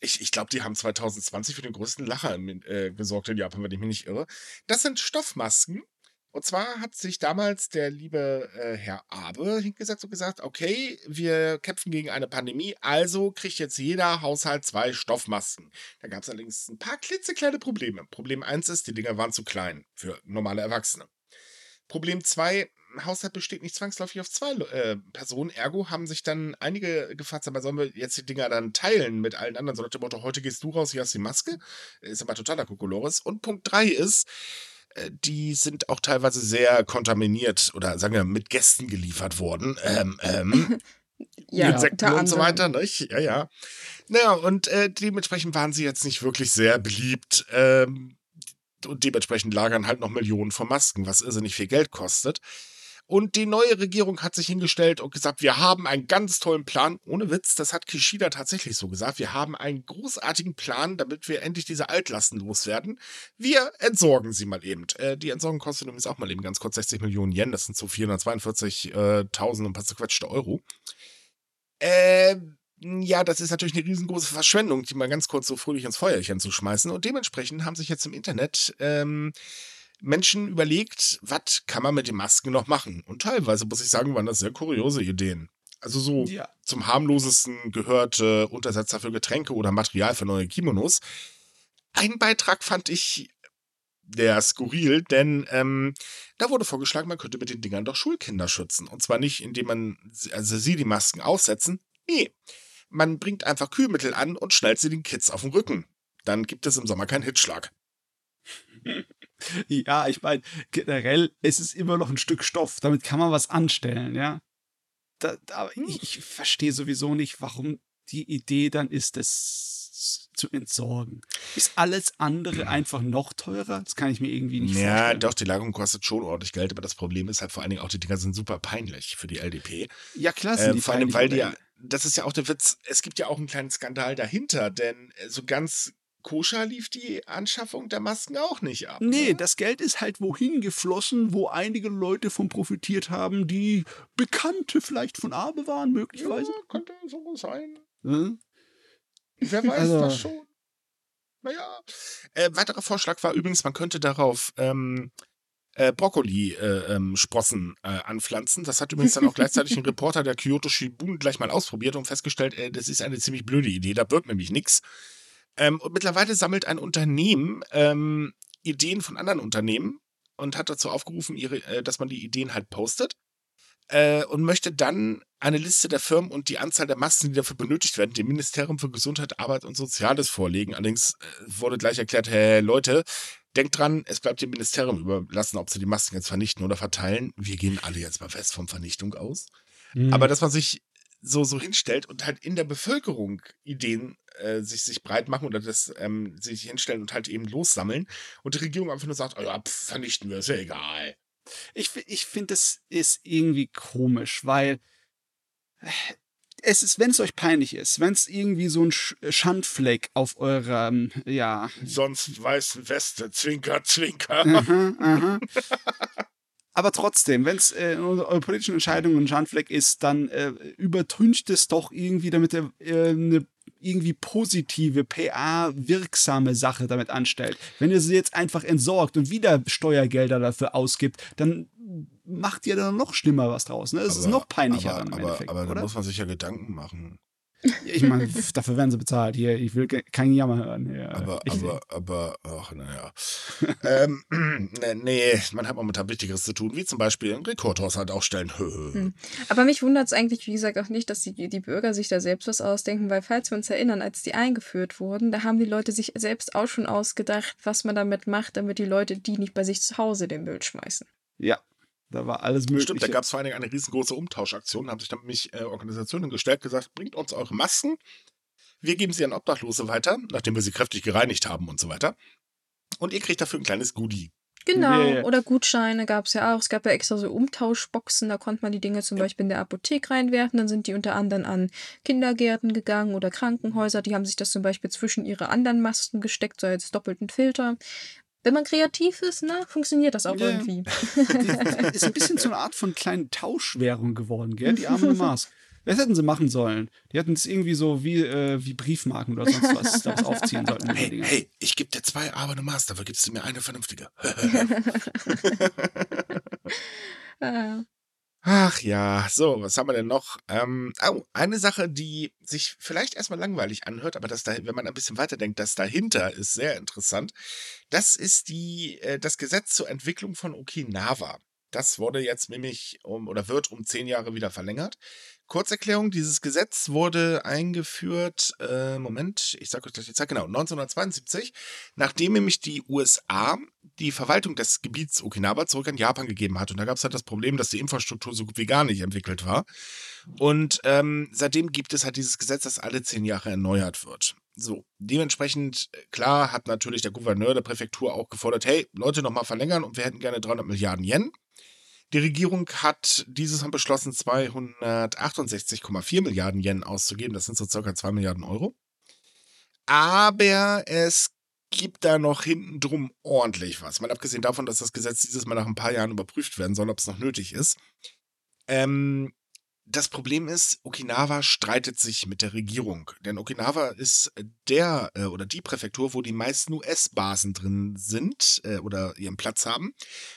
S2: ich, ich glaube, die haben 2020 für den größten Lacher im, äh, gesorgt in Japan, wenn ich mich nicht irre. Das sind Stoffmasken. Und zwar hat sich damals der liebe äh, Herr Abe hingesetzt und gesagt, okay, wir kämpfen gegen eine Pandemie, also kriegt jetzt jeder Haushalt zwei Stoffmasken. Da gab es allerdings ein paar klitzekleine Probleme. Problem eins ist, die Dinger waren zu klein für normale Erwachsene. Problem zwei, ein Haushalt besteht nicht zwangsläufig auf zwei äh, Personen. Ergo haben sich dann einige gefragt, aber sollen wir jetzt die Dinger dann teilen mit allen anderen? So Motto, heute gehst du raus, hier hast die Maske. Ist aber totaler Kokolores. Und Punkt drei ist, die sind auch teilweise sehr kontaminiert oder sagen wir mit Gästen geliefert worden. Ähm, ähm,
S1: ja,
S2: Insekten und so weiter, nicht? Ja, ja. Naja, und äh, dementsprechend waren sie jetzt nicht wirklich sehr beliebt. Ähm, und dementsprechend lagern halt noch Millionen von Masken, was irrsinnig viel Geld kostet. Und die neue Regierung hat sich hingestellt und gesagt, wir haben einen ganz tollen Plan. Ohne Witz, das hat Kishida tatsächlich so gesagt. Wir haben einen großartigen Plan, damit wir endlich diese Altlasten loswerden. Wir entsorgen sie mal eben. Äh, die Entsorgung kostet übrigens auch mal eben ganz kurz 60 Millionen Yen. Das sind so 442.000 und ein paar zerquetschte Euro. Äh, ja, das ist natürlich eine riesengroße Verschwendung, die mal ganz kurz so fröhlich ins Feuerchen zu schmeißen. Und dementsprechend haben sich jetzt im Internet ähm, Menschen überlegt, was kann man mit den Masken noch machen. Und teilweise, muss ich sagen, waren das sehr kuriose Ideen. Also so
S3: Ja.
S2: zum harmlosesten gehört äh, Untersetzer für Getränke oder Material für neue Kimonos. Einen Beitrag fand ich der skurril, denn ähm, da wurde vorgeschlagen, man könnte mit den Dingern doch Schulkinder schützen. Und zwar nicht, indem man also sie die Masken aussetzen. Nee, man bringt einfach Kühlmittel an und schnallt sie den Kids auf den Rücken. Dann gibt es im Sommer keinen Hitzschlag.
S3: Ja, ich meine, generell, es ist immer noch ein Stück Stoff. Damit kann man was anstellen, ja. Da, da, aber ich, ich verstehe sowieso nicht, warum die Idee dann ist, das zu entsorgen. Ist alles andere einfach noch teurer? Das kann ich mir irgendwie nicht
S2: ja,
S3: vorstellen.
S2: doch, die Lagerung kostet schon ordentlich Geld, aber das Problem ist halt vor allen Dingen auch, die Dinger sind super peinlich für die LDP.
S3: Ja, klar sind
S2: Äh,
S3: die
S2: vor allem, weil die ja, das ist ja auch der Witz, es gibt ja auch einen kleinen Skandal dahinter, denn äh, so ganz koscher lief die Anschaffung der Masken auch nicht ab.
S3: Nee,
S2: ne?
S3: das Geld ist halt wohin geflossen, wo einige Leute von profitiert haben, die Bekannte vielleicht von Abe waren,
S2: ja,
S3: möglicherweise.
S2: könnte so sein.
S3: Hm?
S2: Wer weiß
S3: Also-
S2: das schon. Naja. Äh, weiterer Vorschlag war übrigens, man könnte darauf ähm, äh, Brokkoli-Sprossen äh, anpflanzen. Das hat übrigens dann auch gleichzeitig ein Reporter der Kyoto Shibun gleich mal ausprobiert und festgestellt, äh, das ist eine ziemlich blöde Idee, da wirkt nämlich nichts. Ähm, und mittlerweile sammelt ein Unternehmen ähm, Ideen von anderen Unternehmen und hat dazu aufgerufen, ihre, äh, dass man die Ideen halt postet äh, und möchte dann eine Liste der Firmen und die Anzahl der Masken, die dafür benötigt werden, dem Ministerium für Gesundheit, Arbeit und Soziales vorlegen. Allerdings äh, wurde gleich erklärt, hey Leute, denkt dran, es bleibt dem Ministerium überlassen, ob sie die Masken jetzt vernichten oder verteilen. Wir gehen alle jetzt mal fest von Vernichtung aus.
S3: Hm.
S2: Aber dass man sich so, so hinstellt und halt in der Bevölkerung Ideen äh, sich, sich breit machen oder das ähm, sich hinstellen und halt eben lossammeln und die Regierung einfach nur sagt, oh ja, pf, vernichten wir, ist ja egal.
S3: Ich, ich finde, das ist irgendwie komisch, weil es ist, wenn es euch peinlich ist, wenn es irgendwie so ein Sch Schandfleck auf eurem, ja,
S2: Sonst weißen Weste, Zwinker, Zwinker.
S3: aha, aha. Aber trotzdem, wenn es äh, in eurer politischen Entscheidung ein Schandfleck ist, dann äh, übertüncht es doch irgendwie, damit er äh, eine irgendwie positive, PA-wirksame Sache damit anstellt. Wenn ihr sie jetzt einfach entsorgt und wieder Steuergelder dafür ausgibt, dann macht ihr dann noch schlimmer was draus. Ne? Es ist noch peinlicher
S2: aber,
S3: dann im
S2: aber,
S3: Endeffekt,
S2: aber da muss man sich ja Gedanken machen.
S3: Ich meine, dafür werden sie bezahlt. Hier, ich will keinen Jammer hören. Ja,
S2: aber,
S3: ich,
S2: aber, aber, ach, naja. ähm, nee, man hat momentan Wichtigeres zu tun, wie zum Beispiel einen Rekordhaushalt aufstellen.
S1: hm. Aber mich wundert es eigentlich, wie gesagt, auch nicht, dass die, die Bürger sich da selbst was ausdenken, weil, falls wir uns erinnern, als die eingeführt wurden, da haben die Leute sich selbst auch schon ausgedacht, was man damit macht, damit die Leute die nicht bei sich zu Hause den Müll schmeißen.
S3: Ja, da war alles möglich.
S2: Stimmt, da gab es vor allen Dingen eine riesengroße Umtauschaktion. Da haben sich dann nämlich äh, Organisationen gestellt, gesagt, bringt uns eure Masken. Wir geben sie an Obdachlose weiter, nachdem wir sie kräftig gereinigt haben und so weiter. Und ihr kriegt dafür ein kleines Goodie.
S1: Genau, yeah. oder Gutscheine gab es ja auch. Es gab ja extra so Umtauschboxen, da konnte man die Dinge zum ja. Beispiel in der Apotheke reinwerfen. Dann sind die unter anderem an Kindergärten gegangen oder Krankenhäuser. Die haben sich das zum Beispiel zwischen ihre anderen Masken gesteckt, so als doppelten Filter wenn man kreativ ist, ne, funktioniert das auch ja. irgendwie.
S3: ist ein bisschen so eine Art von kleinen Tauschwährung geworden, gell? Die arme Maß. Was hätten sie machen sollen? Die hätten es irgendwie so wie, äh, wie Briefmarken oder sonst was daraus aufziehen sollen.
S2: Hey, hey, ich gebe dir zwei aber Maß, dafür gibst du mir eine vernünftige. Ach ja, so, was haben wir denn noch? Ähm, oh, eine Sache, die sich vielleicht erstmal langweilig anhört, aber das da, wenn man ein bisschen weiterdenkt, das dahinter ist sehr interessant. Das ist die, äh, das Gesetz zur Entwicklung von Okinawa. Das wurde jetzt nämlich um oder wird um zehn Jahre wieder verlängert. Kurzerklärung, dieses Gesetz wurde eingeführt, äh, Moment, ich sage euch gleich die Zeit, genau, 1972, nachdem nämlich die USA die Verwaltung des Gebiets Okinawa zurück an Japan gegeben hat. Und da gab es halt das Problem, dass die Infrastruktur so gut wie gar nicht entwickelt war. Und ähm, seitdem gibt es halt dieses Gesetz, das alle zehn Jahre erneuert wird. So, dementsprechend, äh, klar, hat natürlich der Gouverneur der Präfektur auch gefordert, hey, Leute, nochmal verlängern und wir hätten gerne 300 Milliarden Yen. Die Regierung hat dieses Mal beschlossen, 268,4 Milliarden Yen auszugeben. Das sind so circa 2 Milliarden Euro. Aber es gibt da noch hinten drum ordentlich was. Mal abgesehen davon, dass das Gesetz dieses Mal nach ein paar Jahren überprüft werden soll, ob es noch nötig ist. Ähm, das Problem ist, Okinawa streitet sich mit der Regierung. Denn Okinawa ist der äh, oder die Präfektur, wo die meisten US-Basen drin sind äh, oder ihren Platz haben.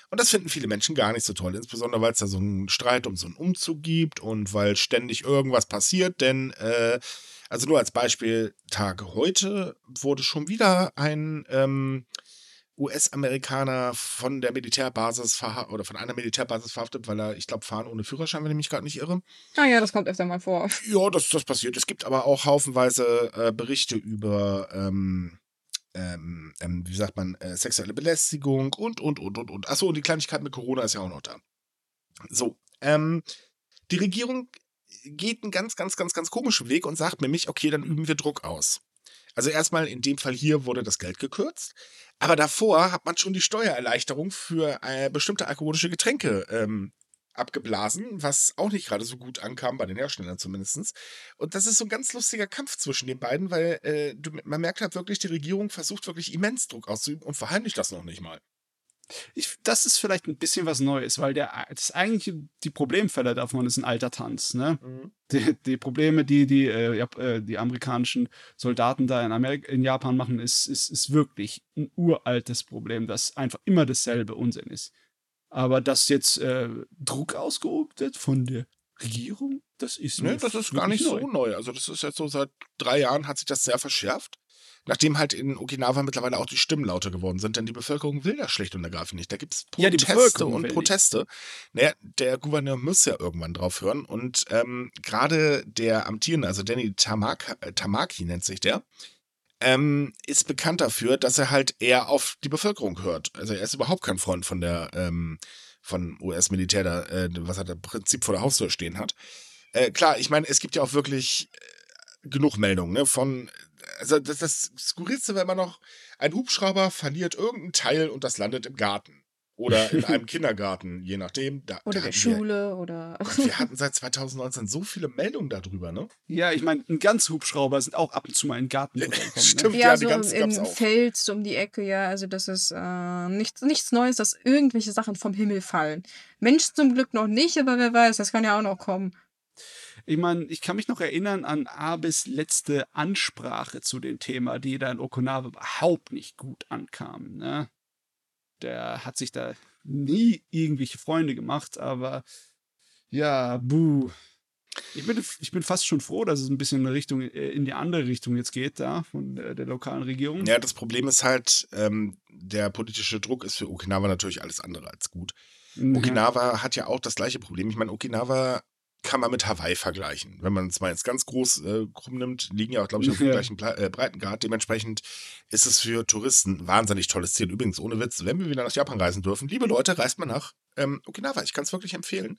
S2: Und das finden viele Menschen gar nicht so toll. Insbesondere, weil es da so einen Streit um so einen Umzug gibt und weil ständig irgendwas passiert. Denn, äh, also nur als Beispiel, Tage heute wurde schon wieder ein. Ähm, US-Amerikaner von der Militärbasis oder von einer Militärbasis verhaftet, weil er, ich glaube, fahren ohne Führerschein, wenn ich mich gerade nicht irre.
S1: Ah ja, das kommt öfter mal vor.
S2: Ja, das, das passiert. Es gibt aber auch haufenweise äh, Berichte über, ähm, ähm, ähm, wie sagt man, äh, sexuelle Belästigung und, und, und, und, und. Achso, und die Kleinigkeit mit Corona ist ja auch noch da. So, ähm, die Regierung geht einen ganz, ganz, ganz, ganz komischen Weg und sagt nämlich, okay, dann üben wir Druck aus. Also erstmal in dem Fall hier wurde das Geld gekürzt, aber davor hat man schon die Steuererleichterung für äh, bestimmte alkoholische Getränke ähm, abgeblasen, was auch nicht gerade so gut ankam, bei den Herstellern zumindest. Und das ist so ein ganz lustiger Kampf zwischen den beiden, weil äh, man merkt halt wirklich, die Regierung versucht wirklich immens Druck auszuüben und verheimlicht das noch nicht mal.
S3: Ich, das ist vielleicht ein bisschen was Neues, weil der, das eigentlich die Problemfälle davon ist ein alter Tanz. Ne? Mhm. Die, die, Probleme, die die, äh, äh, die amerikanischen Soldaten da in, Amerika, in Japan machen, ist, ist, ist wirklich ein uraltes Problem, das einfach immer dasselbe Unsinn ist. Aber dass jetzt äh, Druck ausgeübt wird von der Regierung, das ist
S2: nee, das ist gar nicht neu. so neu. Also das ist jetzt so seit drei Jahren hat sich das sehr verschärft. Nachdem halt in Okinawa mittlerweile auch die Stimmen lauter geworden sind, denn die Bevölkerung will das schlicht und ergreifend nicht. Da gibt es Proteste ja, und Proteste. Naja, der Gouverneur muss ja irgendwann drauf hören. Und ähm, gerade der amtierende, also Danny Tamaki, äh, Tamaki nennt sich der, ähm, ist bekannt dafür, dass er halt eher auf die Bevölkerung hört. Also er ist überhaupt kein Freund von der ähm, von US-Militär, da, äh, was er da im Prinzip vor der Haustür stehen hat. Äh, klar, ich meine, es gibt ja auch wirklich äh, genug Meldungen ne, von also das, das Skurrilste wäre immer noch, ein Hubschrauber verliert irgendein Teil und das landet im Garten. Oder in einem Kindergarten, je nachdem. Da,
S1: oder
S2: da
S1: der Schule wir, oder.
S2: wir hatten seit 2019 so viele Meldungen darüber, ne?
S3: Ja, ich meine, ein ganz Hubschrauber sind auch ab und zu mal in den Garten
S1: ne? Stimmt, ne? ja, ja so ganz, im Feld um die Ecke, ja. Also das ist äh, nichts, nichts Neues, dass irgendwelche Sachen vom Himmel fallen. Menschen zum Glück noch nicht, aber wer weiß, das kann ja auch noch kommen.
S3: Ich meine, ich kann mich noch erinnern an Abes letzte Ansprache zu dem Thema, die da in Okinawa überhaupt nicht gut ankam. Ne? Der hat sich da nie irgendwelche Freunde gemacht, aber ja, buh. Ich bin, ich bin fast schon froh, dass es ein bisschen in, Richtung, äh, in die andere Richtung jetzt geht, da, von der, der lokalen Regierung.
S2: Ja, das Problem ist halt, ähm, der politische Druck ist für Okinawa natürlich alles andere als gut.
S3: Ja.
S2: Okinawa hat ja auch das gleiche Problem. Ich meine, Okinawa kann man mit Hawaii vergleichen. Wenn man es mal jetzt ganz groß äh, krumm nimmt, liegen ja auch, glaube ich, auf dem
S3: Ja.
S2: gleichen Ple äh, Breitengrad. Dementsprechend ist es für Touristen ein wahnsinnig tolles Ziel. Übrigens, ohne Witz, wenn wir wieder nach Japan reisen dürfen, liebe Leute, reist mal nach ähm, Okinawa. Ich kann es wirklich empfehlen.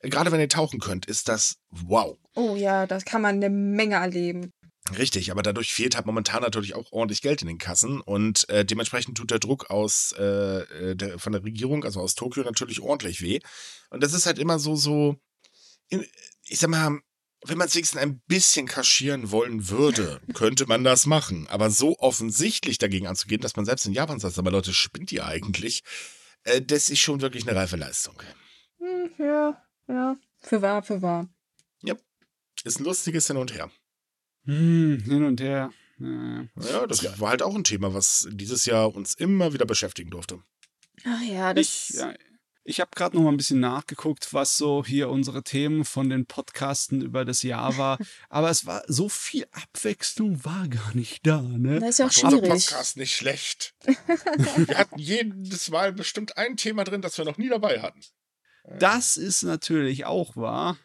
S2: Äh, Gerade wenn ihr tauchen könnt, ist das wow.
S1: Oh ja, da kann man eine Menge erleben.
S2: Richtig, aber dadurch fehlt halt momentan natürlich auch ordentlich Geld in den Kassen und äh, dementsprechend tut der Druck aus äh, äh, der, von der Regierung, also aus Tokio, natürlich ordentlich weh. Und das ist halt immer so, so, ich sag mal, wenn man es wenigstens ein bisschen kaschieren wollen würde, könnte man das machen. Aber so offensichtlich dagegen anzugehen, dass man selbst in Japan sagt, aber Leute, spinnt ihr eigentlich? Äh, das ist schon wirklich eine reife Leistung.
S1: Hm, ja, ja. Für wahr, für wahr.
S2: Ist ein lustiges Hin und Her.
S3: Hm, hin und her. Ja.
S2: Ja, das war halt auch ein Thema, was dieses Jahr uns immer wieder beschäftigen durfte.
S1: Ach ja, das.
S3: Ich, ja, ich habe gerade noch mal ein bisschen nachgeguckt, was so hier unsere Themen von den Podcasten über das Jahr war. Aber es war so viel Abwechslung war gar nicht da, ne?
S1: das ist ja auch
S2: Unser
S1: schwierig.
S2: Podcast nicht schlecht. wir hatten jedes Mal bestimmt ein Thema drin, das wir noch nie dabei hatten.
S3: Das ist natürlich auch wahr.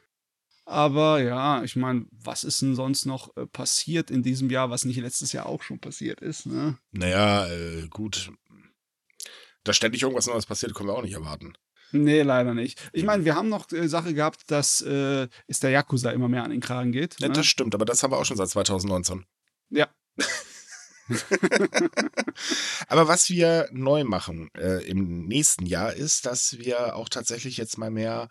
S3: Aber ja, ich meine, was ist denn sonst noch äh, passiert in diesem Jahr, was nicht letztes Jahr auch schon passiert ist? Ne?
S2: Naja, äh, gut. Da ständig irgendwas Neues passiert, können wir auch nicht erwarten.
S3: Nee, leider nicht. Ich meine, wir haben noch äh, Sache gehabt, dass äh, es der Yakuza immer mehr an den Kragen geht.
S2: Ja,
S3: ne?
S2: das stimmt, aber das haben wir auch schon seit 2019.
S3: ja.
S2: Aber was wir neu machen äh, im nächsten Jahr ist, dass wir auch tatsächlich jetzt mal mehr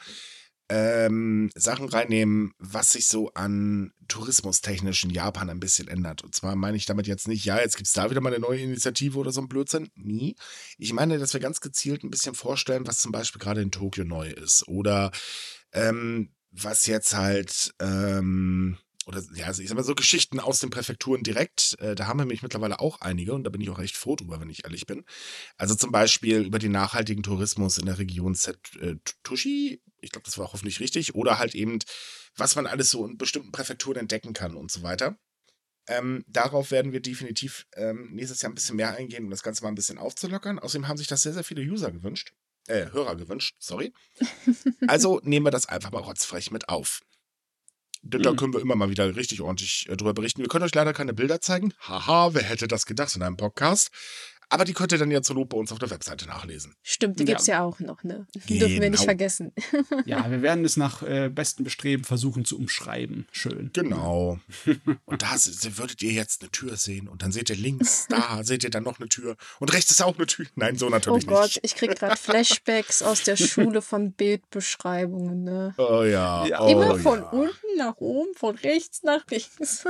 S2: ähm, Sachen reinnehmen, was sich so an tourismustechnisch in Japan ein bisschen ändert. Und zwar meine ich damit jetzt nicht, ja, jetzt gibt es da wieder mal eine neue Initiative oder so ein Blödsinn. Nie. Ich meine, dass wir ganz gezielt ein bisschen vorstellen, was zum Beispiel gerade in Tokio neu ist. Oder ähm, was jetzt halt, ähm, oder ja, also ich sag mal so Geschichten aus den Präfekturen direkt, äh, da haben wir nämlich mittlerweile auch einige und da bin ich auch recht froh drüber, wenn ich ehrlich bin. Also zum Beispiel über den nachhaltigen Tourismus in der Region Setushi, ich glaube, das war hoffentlich richtig, oder halt eben, was man alles so in bestimmten Präfekturen entdecken kann und so weiter. Ähm, darauf werden wir definitiv ähm, nächstes Jahr ein bisschen mehr eingehen, um das Ganze mal ein bisschen aufzulockern. Außerdem haben sich das sehr, sehr viele User gewünscht. Äh, Hörer gewünscht, sorry. Also nehmen wir das einfach mal rotzfrech mit auf. Da
S3: Mhm.
S2: können wir immer mal wieder richtig ordentlich äh, drüber berichten. Wir können euch leider keine Bilder zeigen. Haha, wer hätte das gedacht in einem Podcast? Aber die könnt ihr dann ja zur Not bei uns auf der Webseite nachlesen.
S1: Stimmt, die
S3: Ja.
S1: gibt's ja auch noch, ne? Die dürfen wir nicht
S2: Genau.
S1: vergessen.
S3: ja, wir werden es nach äh, bestem Bestreben versuchen zu umschreiben. Schön.
S2: Genau. Und da würdet ihr jetzt eine Tür sehen und dann seht ihr links, da seht ihr dann noch eine Tür und rechts ist auch eine Tür. Nein, so
S1: Oh
S2: natürlich
S1: Gott,
S2: nicht.
S1: ich krieg gerade Flashbacks aus der Schule von Bildbeschreibungen, ne?
S2: Oh ja.
S3: Ja.
S2: Oh,
S1: Immer von
S2: ja.
S1: unten nach oben, von rechts nach links.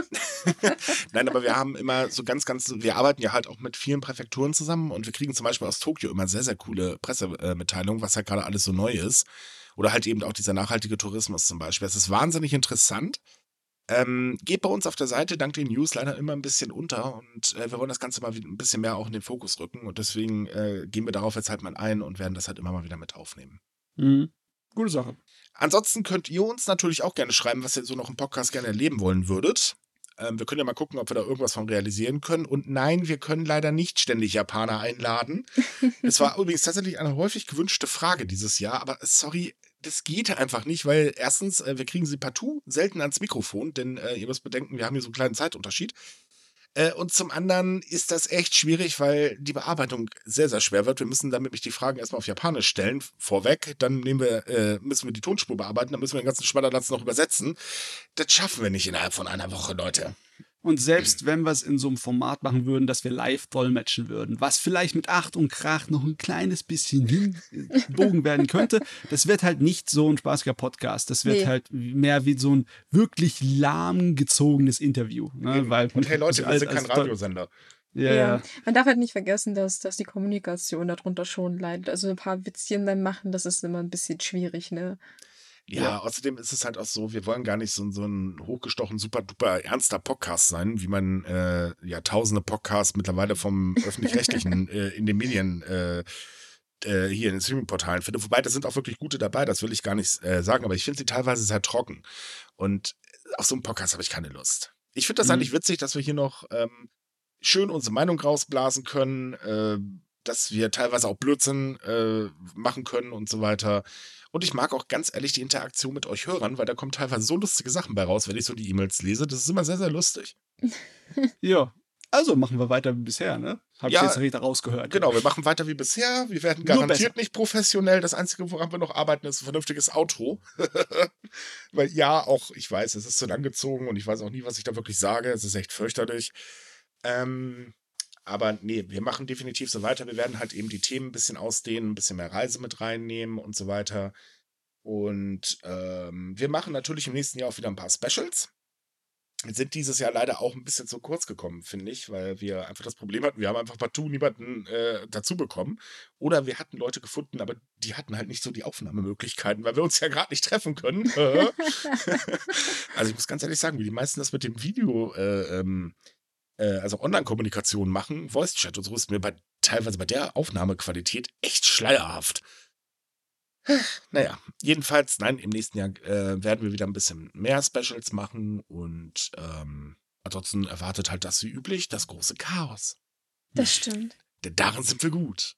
S2: Nein, aber wir haben immer so ganz, ganz, wir arbeiten ja halt auch mit vielen Präfekturen zusammen und wir kriegen zum Beispiel aus Tokio immer sehr, sehr coole Pressemitteilungen, was halt gerade alles so neu ist. Oder halt eben auch dieser nachhaltige Tourismus zum Beispiel. Es ist wahnsinnig interessant. Ähm, geht bei uns auf der Seite dank den News leider immer ein bisschen unter und äh, wir wollen das Ganze mal ein bisschen mehr auch in den Fokus rücken und deswegen äh, gehen wir darauf jetzt halt mal ein und werden das halt immer mal wieder mit aufnehmen.
S3: Mhm. Gute Sache.
S2: Ansonsten könnt ihr uns natürlich auch gerne schreiben, was ihr so noch im Podcast gerne erleben wollen würdet. Ähm, wir können ja mal gucken, ob wir da irgendwas von realisieren können. Und nein, wir können leider nicht ständig Japaner einladen. Es war übrigens tatsächlich eine häufig gewünschte Frage dieses Jahr, aber sorry, das geht einfach nicht, weil erstens, äh, wir kriegen sie partout selten ans Mikrofon, denn äh, ihr müsst bedenken, wir haben hier so einen kleinen Zeitunterschied. Äh, und zum anderen ist das echt schwierig, weil die Bearbeitung sehr, sehr schwer wird. Wir müssen dann nämlich die Fragen erstmal auf Japanisch stellen, vorweg. Dann nehmen wir, äh, müssen wir die Tonspur bearbeiten, dann müssen wir den ganzen Schwadderlatz noch übersetzen. Das schaffen wir nicht innerhalb von einer Woche, Leute.
S3: Und selbst wenn wir es in so einem Format machen würden, dass wir live dolmetschen würden, was vielleicht mit Acht und Krach noch ein kleines bisschen hinbogen werden könnte, das wird halt nicht so ein spaßiger Podcast. Das wird
S1: Nee.
S3: halt mehr wie so ein wirklich lahmgezogenes Interview. Ne? Weil,
S2: Und hey Leute, wir
S3: als-
S2: sind kein
S3: als Dol-
S2: Radiosender.
S3: Ja, ja.
S1: Man darf halt nicht vergessen, dass, dass die Kommunikation darunter schon leidet. Also ein paar Witzchen dann machen, das ist immer ein bisschen schwierig, ne?
S2: Ja,
S3: Ja.
S2: außerdem ist es halt auch so, wir wollen gar nicht so, so ein hochgestochen, super duper ernster Podcast sein, wie man äh, ja tausende Podcasts mittlerweile vom öffentlich-rechtlichen äh, in den Medien äh, äh, hier in den Streaming-Portalen findet. Wobei, da sind auch wirklich gute dabei, das will ich gar nicht äh, sagen, aber ich finde sie teilweise sehr trocken. Und auf so einen Podcast habe ich keine Lust. Ich finde das
S3: Mhm.
S2: eigentlich witzig, dass wir hier noch ähm, schön unsere Meinung rausblasen können, äh, dass wir teilweise auch Blödsinn äh, machen können und so weiter. Und ich mag auch ganz ehrlich die Interaktion mit euch Hörern, weil da kommen teilweise so lustige Sachen bei raus, wenn ich so die E-Mails lese. Das ist immer sehr, sehr lustig.
S3: Ja. Also machen wir weiter wie bisher, ne? Hab
S2: Ja,
S3: ich jetzt richtig rausgehört.
S2: Genau, wir machen weiter wie bisher. Wir werden garantiert nicht professionell. Das Einzige, woran wir noch arbeiten, ist ein vernünftiges Outro. Weil ja, auch, ich weiß, es ist zu lang gezogen und ich weiß auch nie, was ich da wirklich sage. Es ist echt fürchterlich. Ähm, aber nee, wir machen definitiv so weiter. Wir werden halt eben die Themen ein bisschen ausdehnen, ein bisschen mehr Reise mit reinnehmen und so weiter. Und ähm, wir machen natürlich im nächsten Jahr auch wieder ein paar Specials. Wir sind dieses Jahr leider auch ein bisschen zu kurz gekommen, finde ich, weil wir einfach das Problem hatten, wir haben einfach partout niemanden äh, dazu bekommen. Oder wir hatten Leute gefunden, aber die hatten halt nicht so die Aufnahmemöglichkeiten, weil wir uns ja gerade nicht treffen können. also ich muss ganz ehrlich sagen, wie die meisten das mit dem Video, äh, ähm, äh, also Online-Kommunikation machen, Voice-Chat und so, ist mir bei, teilweise bei der Aufnahmequalität echt schleierhaft. Naja, jedenfalls, nein, im nächsten Jahr äh, werden wir wieder ein bisschen mehr Specials machen und ähm, ansonsten erwartet halt das wie üblich das große Chaos.
S1: Das stimmt.
S2: Denn darin sind wir gut.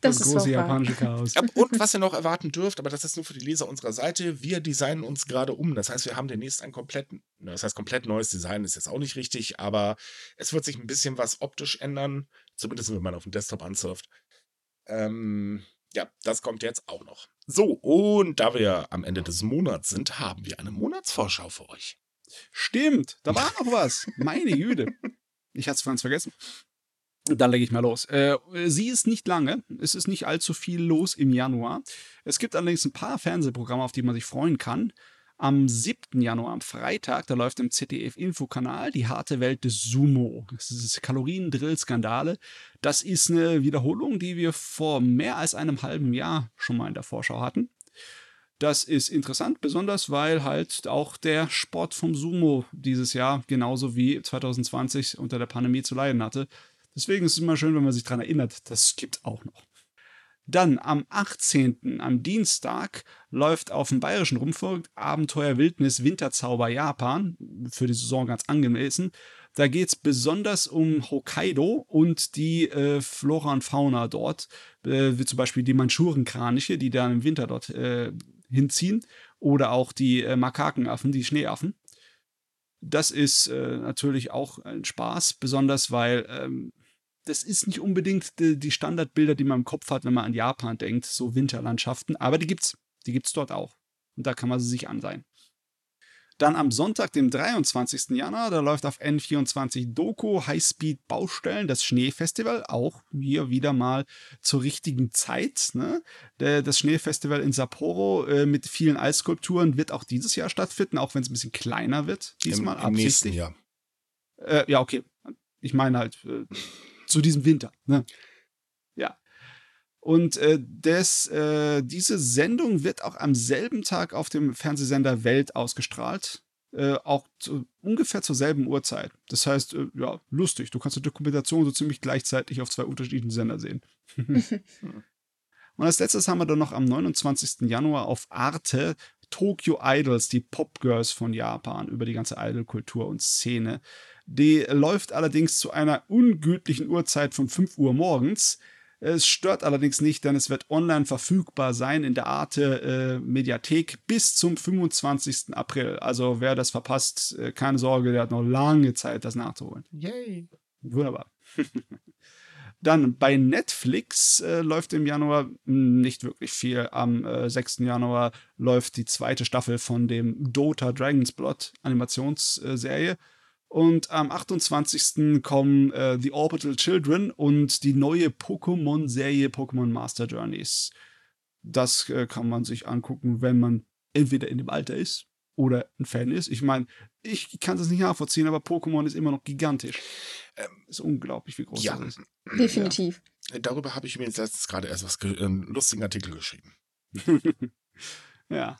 S1: Das,
S3: das große japanische Chaos.
S2: Ja, und was ihr noch erwarten dürft, aber das ist nur für die Leser unserer Seite, wir designen uns gerade um. Das heißt, wir haben demnächst ein komplett, das heißt komplett neues Design, ist jetzt auch nicht richtig, aber es wird sich ein bisschen was optisch ändern, zumindest wenn man auf dem Desktop ansurft. Ähm, ja, das kommt jetzt auch noch. So, und da wir am Ende des Monats sind, haben wir eine Monatsvorschau für euch.
S3: Stimmt, da war noch was. Meine Güte. Ich hatte es ganz vergessen. Dann lege ich mal los. Äh, sie ist nicht lange. Es ist nicht allzu viel los im Januar. Es gibt allerdings ein paar Fernsehprogramme, auf die man sich freuen kann. Am 7. Januar, am Freitag, da läuft im ZDF-Infokanal die harte Welt des Sumo. Das ist Kalorien-Drill-Skandale. Das ist eine Wiederholung, die wir vor mehr als einem halben Jahr schon mal in der Vorschau hatten. Das ist interessant, besonders weil halt auch der Sport vom Sumo dieses Jahr genauso wie 2020 unter der Pandemie zu leiden hatte. Deswegen ist es immer schön, wenn man sich daran erinnert, das gibt auch noch. Dann am 18., am Dienstag, läuft auf dem Bayerischen Rundfunk Abenteuer Wildnis Winterzauber Japan, für die Saison ganz angemessen. Da geht es besonders um Hokkaido und die äh, Flora und Fauna dort, äh, wie zum Beispiel die Mandschurenkraniche, die dann im Winter dort äh, hinziehen, oder auch die äh, Makakenaffen, die Schneeaffen. Das ist äh, natürlich auch ein Spaß, besonders weil ähm, das ist nicht unbedingt die, die Standardbilder, die man im Kopf hat, wenn man an Japan denkt, so Winterlandschaften, aber die gibt's. Die gibt's dort auch. Und da kann man sie sich ansehen. Dann am Sonntag, dem 23. Januar, da läuft auf N24 Doku Highspeed Baustellen, das Schneefestival, auch hier wieder mal zur richtigen Zeit. Ne? Das Schneefestival in Sapporo äh, mit vielen Eisskulpturen wird auch dieses Jahr stattfinden, auch wenn es ein bisschen kleiner wird. Diesmal
S2: Im, im nächsten
S3: absichtlich.
S2: Jahr.
S3: Äh, ja, okay. Ich meine halt äh, zu diesem Winter. Ne? Ja. Und äh, des, äh, diese Sendung wird auch am selben Tag auf dem Fernsehsender Welt ausgestrahlt. Äh, auch zu, ungefähr zur selben Uhrzeit. Das heißt, äh, ja, lustig. Du kannst die Dokumentation so ziemlich gleichzeitig auf zwei unterschiedlichen Sender sehen. Und als letztes haben wir dann noch am 29. Januar auf Arte Tokyo Idols, die Popgirls von Japan, über die ganze Idol-Kultur und Szene. Die läuft allerdings zu einer ungültigen Uhrzeit von 5 Uhr morgens. Es stört allerdings nicht, denn es wird online verfügbar sein in der Arte äh, Mediathek bis zum 25. April. Also wer das verpasst, äh, keine Sorge, der hat noch lange Zeit, das nachzuholen.
S2: Yay.
S3: Wunderbar. Dann bei Netflix äh, läuft im Januar nicht wirklich viel. Am äh, 6. Januar läuft die zweite Staffel von dem Dota Dragon's Blood Animationsserie. Und am 28. kommen äh, The Orbital Children und die neue Pokémon-Serie Pokémon Master Journeys. Das äh, kann man sich angucken, wenn man entweder in dem Alter ist oder ein Fan ist. Ich meine, ich kann das nicht nachvollziehen, aber Pokémon ist immer noch gigantisch.
S2: Ähm,
S3: ist unglaublich, wie groß
S2: ja.
S3: das ist.
S1: Definitiv.
S2: Darüber habe ich mir jetzt letztens gerade erst was ge- einen lustigen Artikel geschrieben.
S3: ja.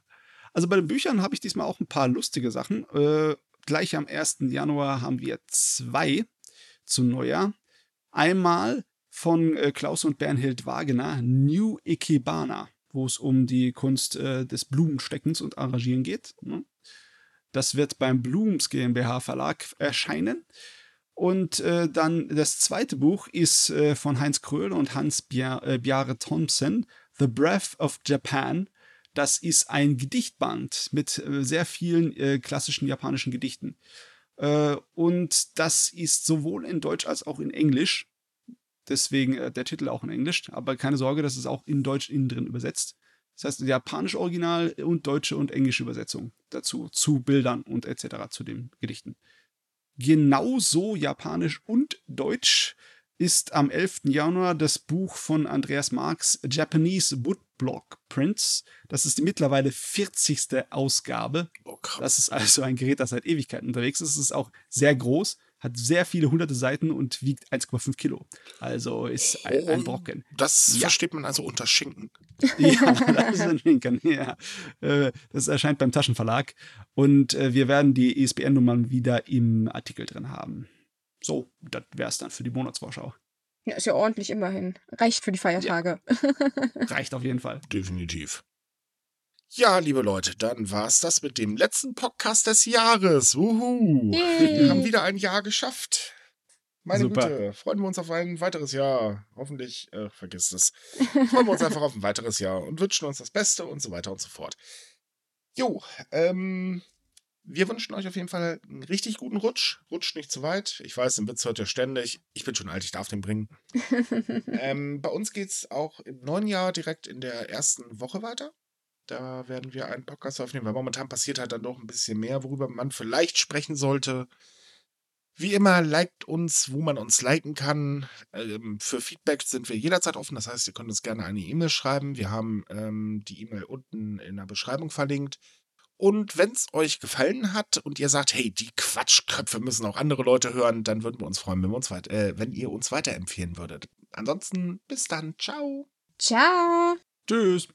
S3: Also bei den Büchern habe ich diesmal auch ein paar lustige Sachen. Äh, gleich am 1. Januar haben wir zwei zum Neujahr. Einmal von äh, Klaus und Bernhild Wagener, New Ikebana, wo es um die Kunst äh, des Blumensteckens und Arrangieren geht. Ne? Das wird beim Blooms GmbH Verlag erscheinen. Und äh, dann das zweite Buch ist äh, von Heinz Kröhl und Hans Bia äh, Bjarre Thompson, The Breath of Japan. Das ist ein Gedichtband mit äh, sehr vielen äh, klassischen japanischen Gedichten. Äh, und das ist sowohl in Deutsch als auch in Englisch. Deswegen der Titel auch in Englisch. Aber keine Sorge, das ist auch in Deutsch innen drin übersetzt. Das heißt, japanische Original und deutsche und englische Übersetzung dazu, zu Bildern und etc. zu den Gedichten. Genauso japanisch und deutsch ist am 11. Januar das Buch von Andreas Marx Japanese Woodblock Prints. Das ist die mittlerweile 40. Ausgabe.
S2: Oh.
S3: Das ist also ein Gerät, das seit Ewigkeiten unterwegs ist. Es ist auch sehr groß, hat sehr viele hunderte Seiten und wiegt 1,5 Kilo. Also ist ein, ein Brocken.
S2: Das
S3: Ja.
S2: versteht man also unter Schinken.
S3: Ja, das ist ein Schinken, ja. Äh, Das erscheint beim Taschenverlag und äh, wir werden die ISBN-Nummern wieder im Artikel drin haben. So, das wäre es dann für die Monatsvorschau.
S1: Ja, ist ja ordentlich immerhin. Reicht für die Feiertage.
S3: Reicht auf jeden Fall.
S2: Definitiv. Ja, liebe Leute, dann war's das mit dem letzten Podcast des Jahres. Wuhu.
S1: Yay.
S2: Wir haben wieder ein Jahr geschafft. Meine
S3: Super.
S2: Güte, freuen wir uns auf ein weiteres Jahr. Hoffentlich, äh, vergiss es. Freuen wir uns einfach auf ein weiteres Jahr und wünschen uns das Beste und so weiter und so fort. Jo, ähm, wir wünschen euch auf jeden Fall einen richtig guten Rutsch. Rutscht nicht zu weit. Ich weiß, den Witz hört ihr ständig. Ich bin schon alt, ich darf den bringen. ähm, bei uns geht's auch im neuen Jahr direkt in der ersten Woche weiter. Da werden wir einen Podcast aufnehmen, weil momentan passiert halt dann doch ein bisschen mehr, worüber man vielleicht sprechen sollte. Wie immer, liked uns, wo man uns liken kann. Ähm, für Feedback sind wir jederzeit offen. Das heißt, ihr könnt uns gerne eine E-Mail schreiben. Wir haben ähm, die E-Mail unten in der Beschreibung verlinkt. Und wenn es euch gefallen hat und ihr sagt, hey, die Quatschköpfe müssen auch andere Leute hören, dann würden wir uns freuen, wenn, wir uns weit, äh, wenn ihr uns weiterempfehlen würdet. Ansonsten bis dann. Ciao.
S1: Ciao.
S3: Tschüss.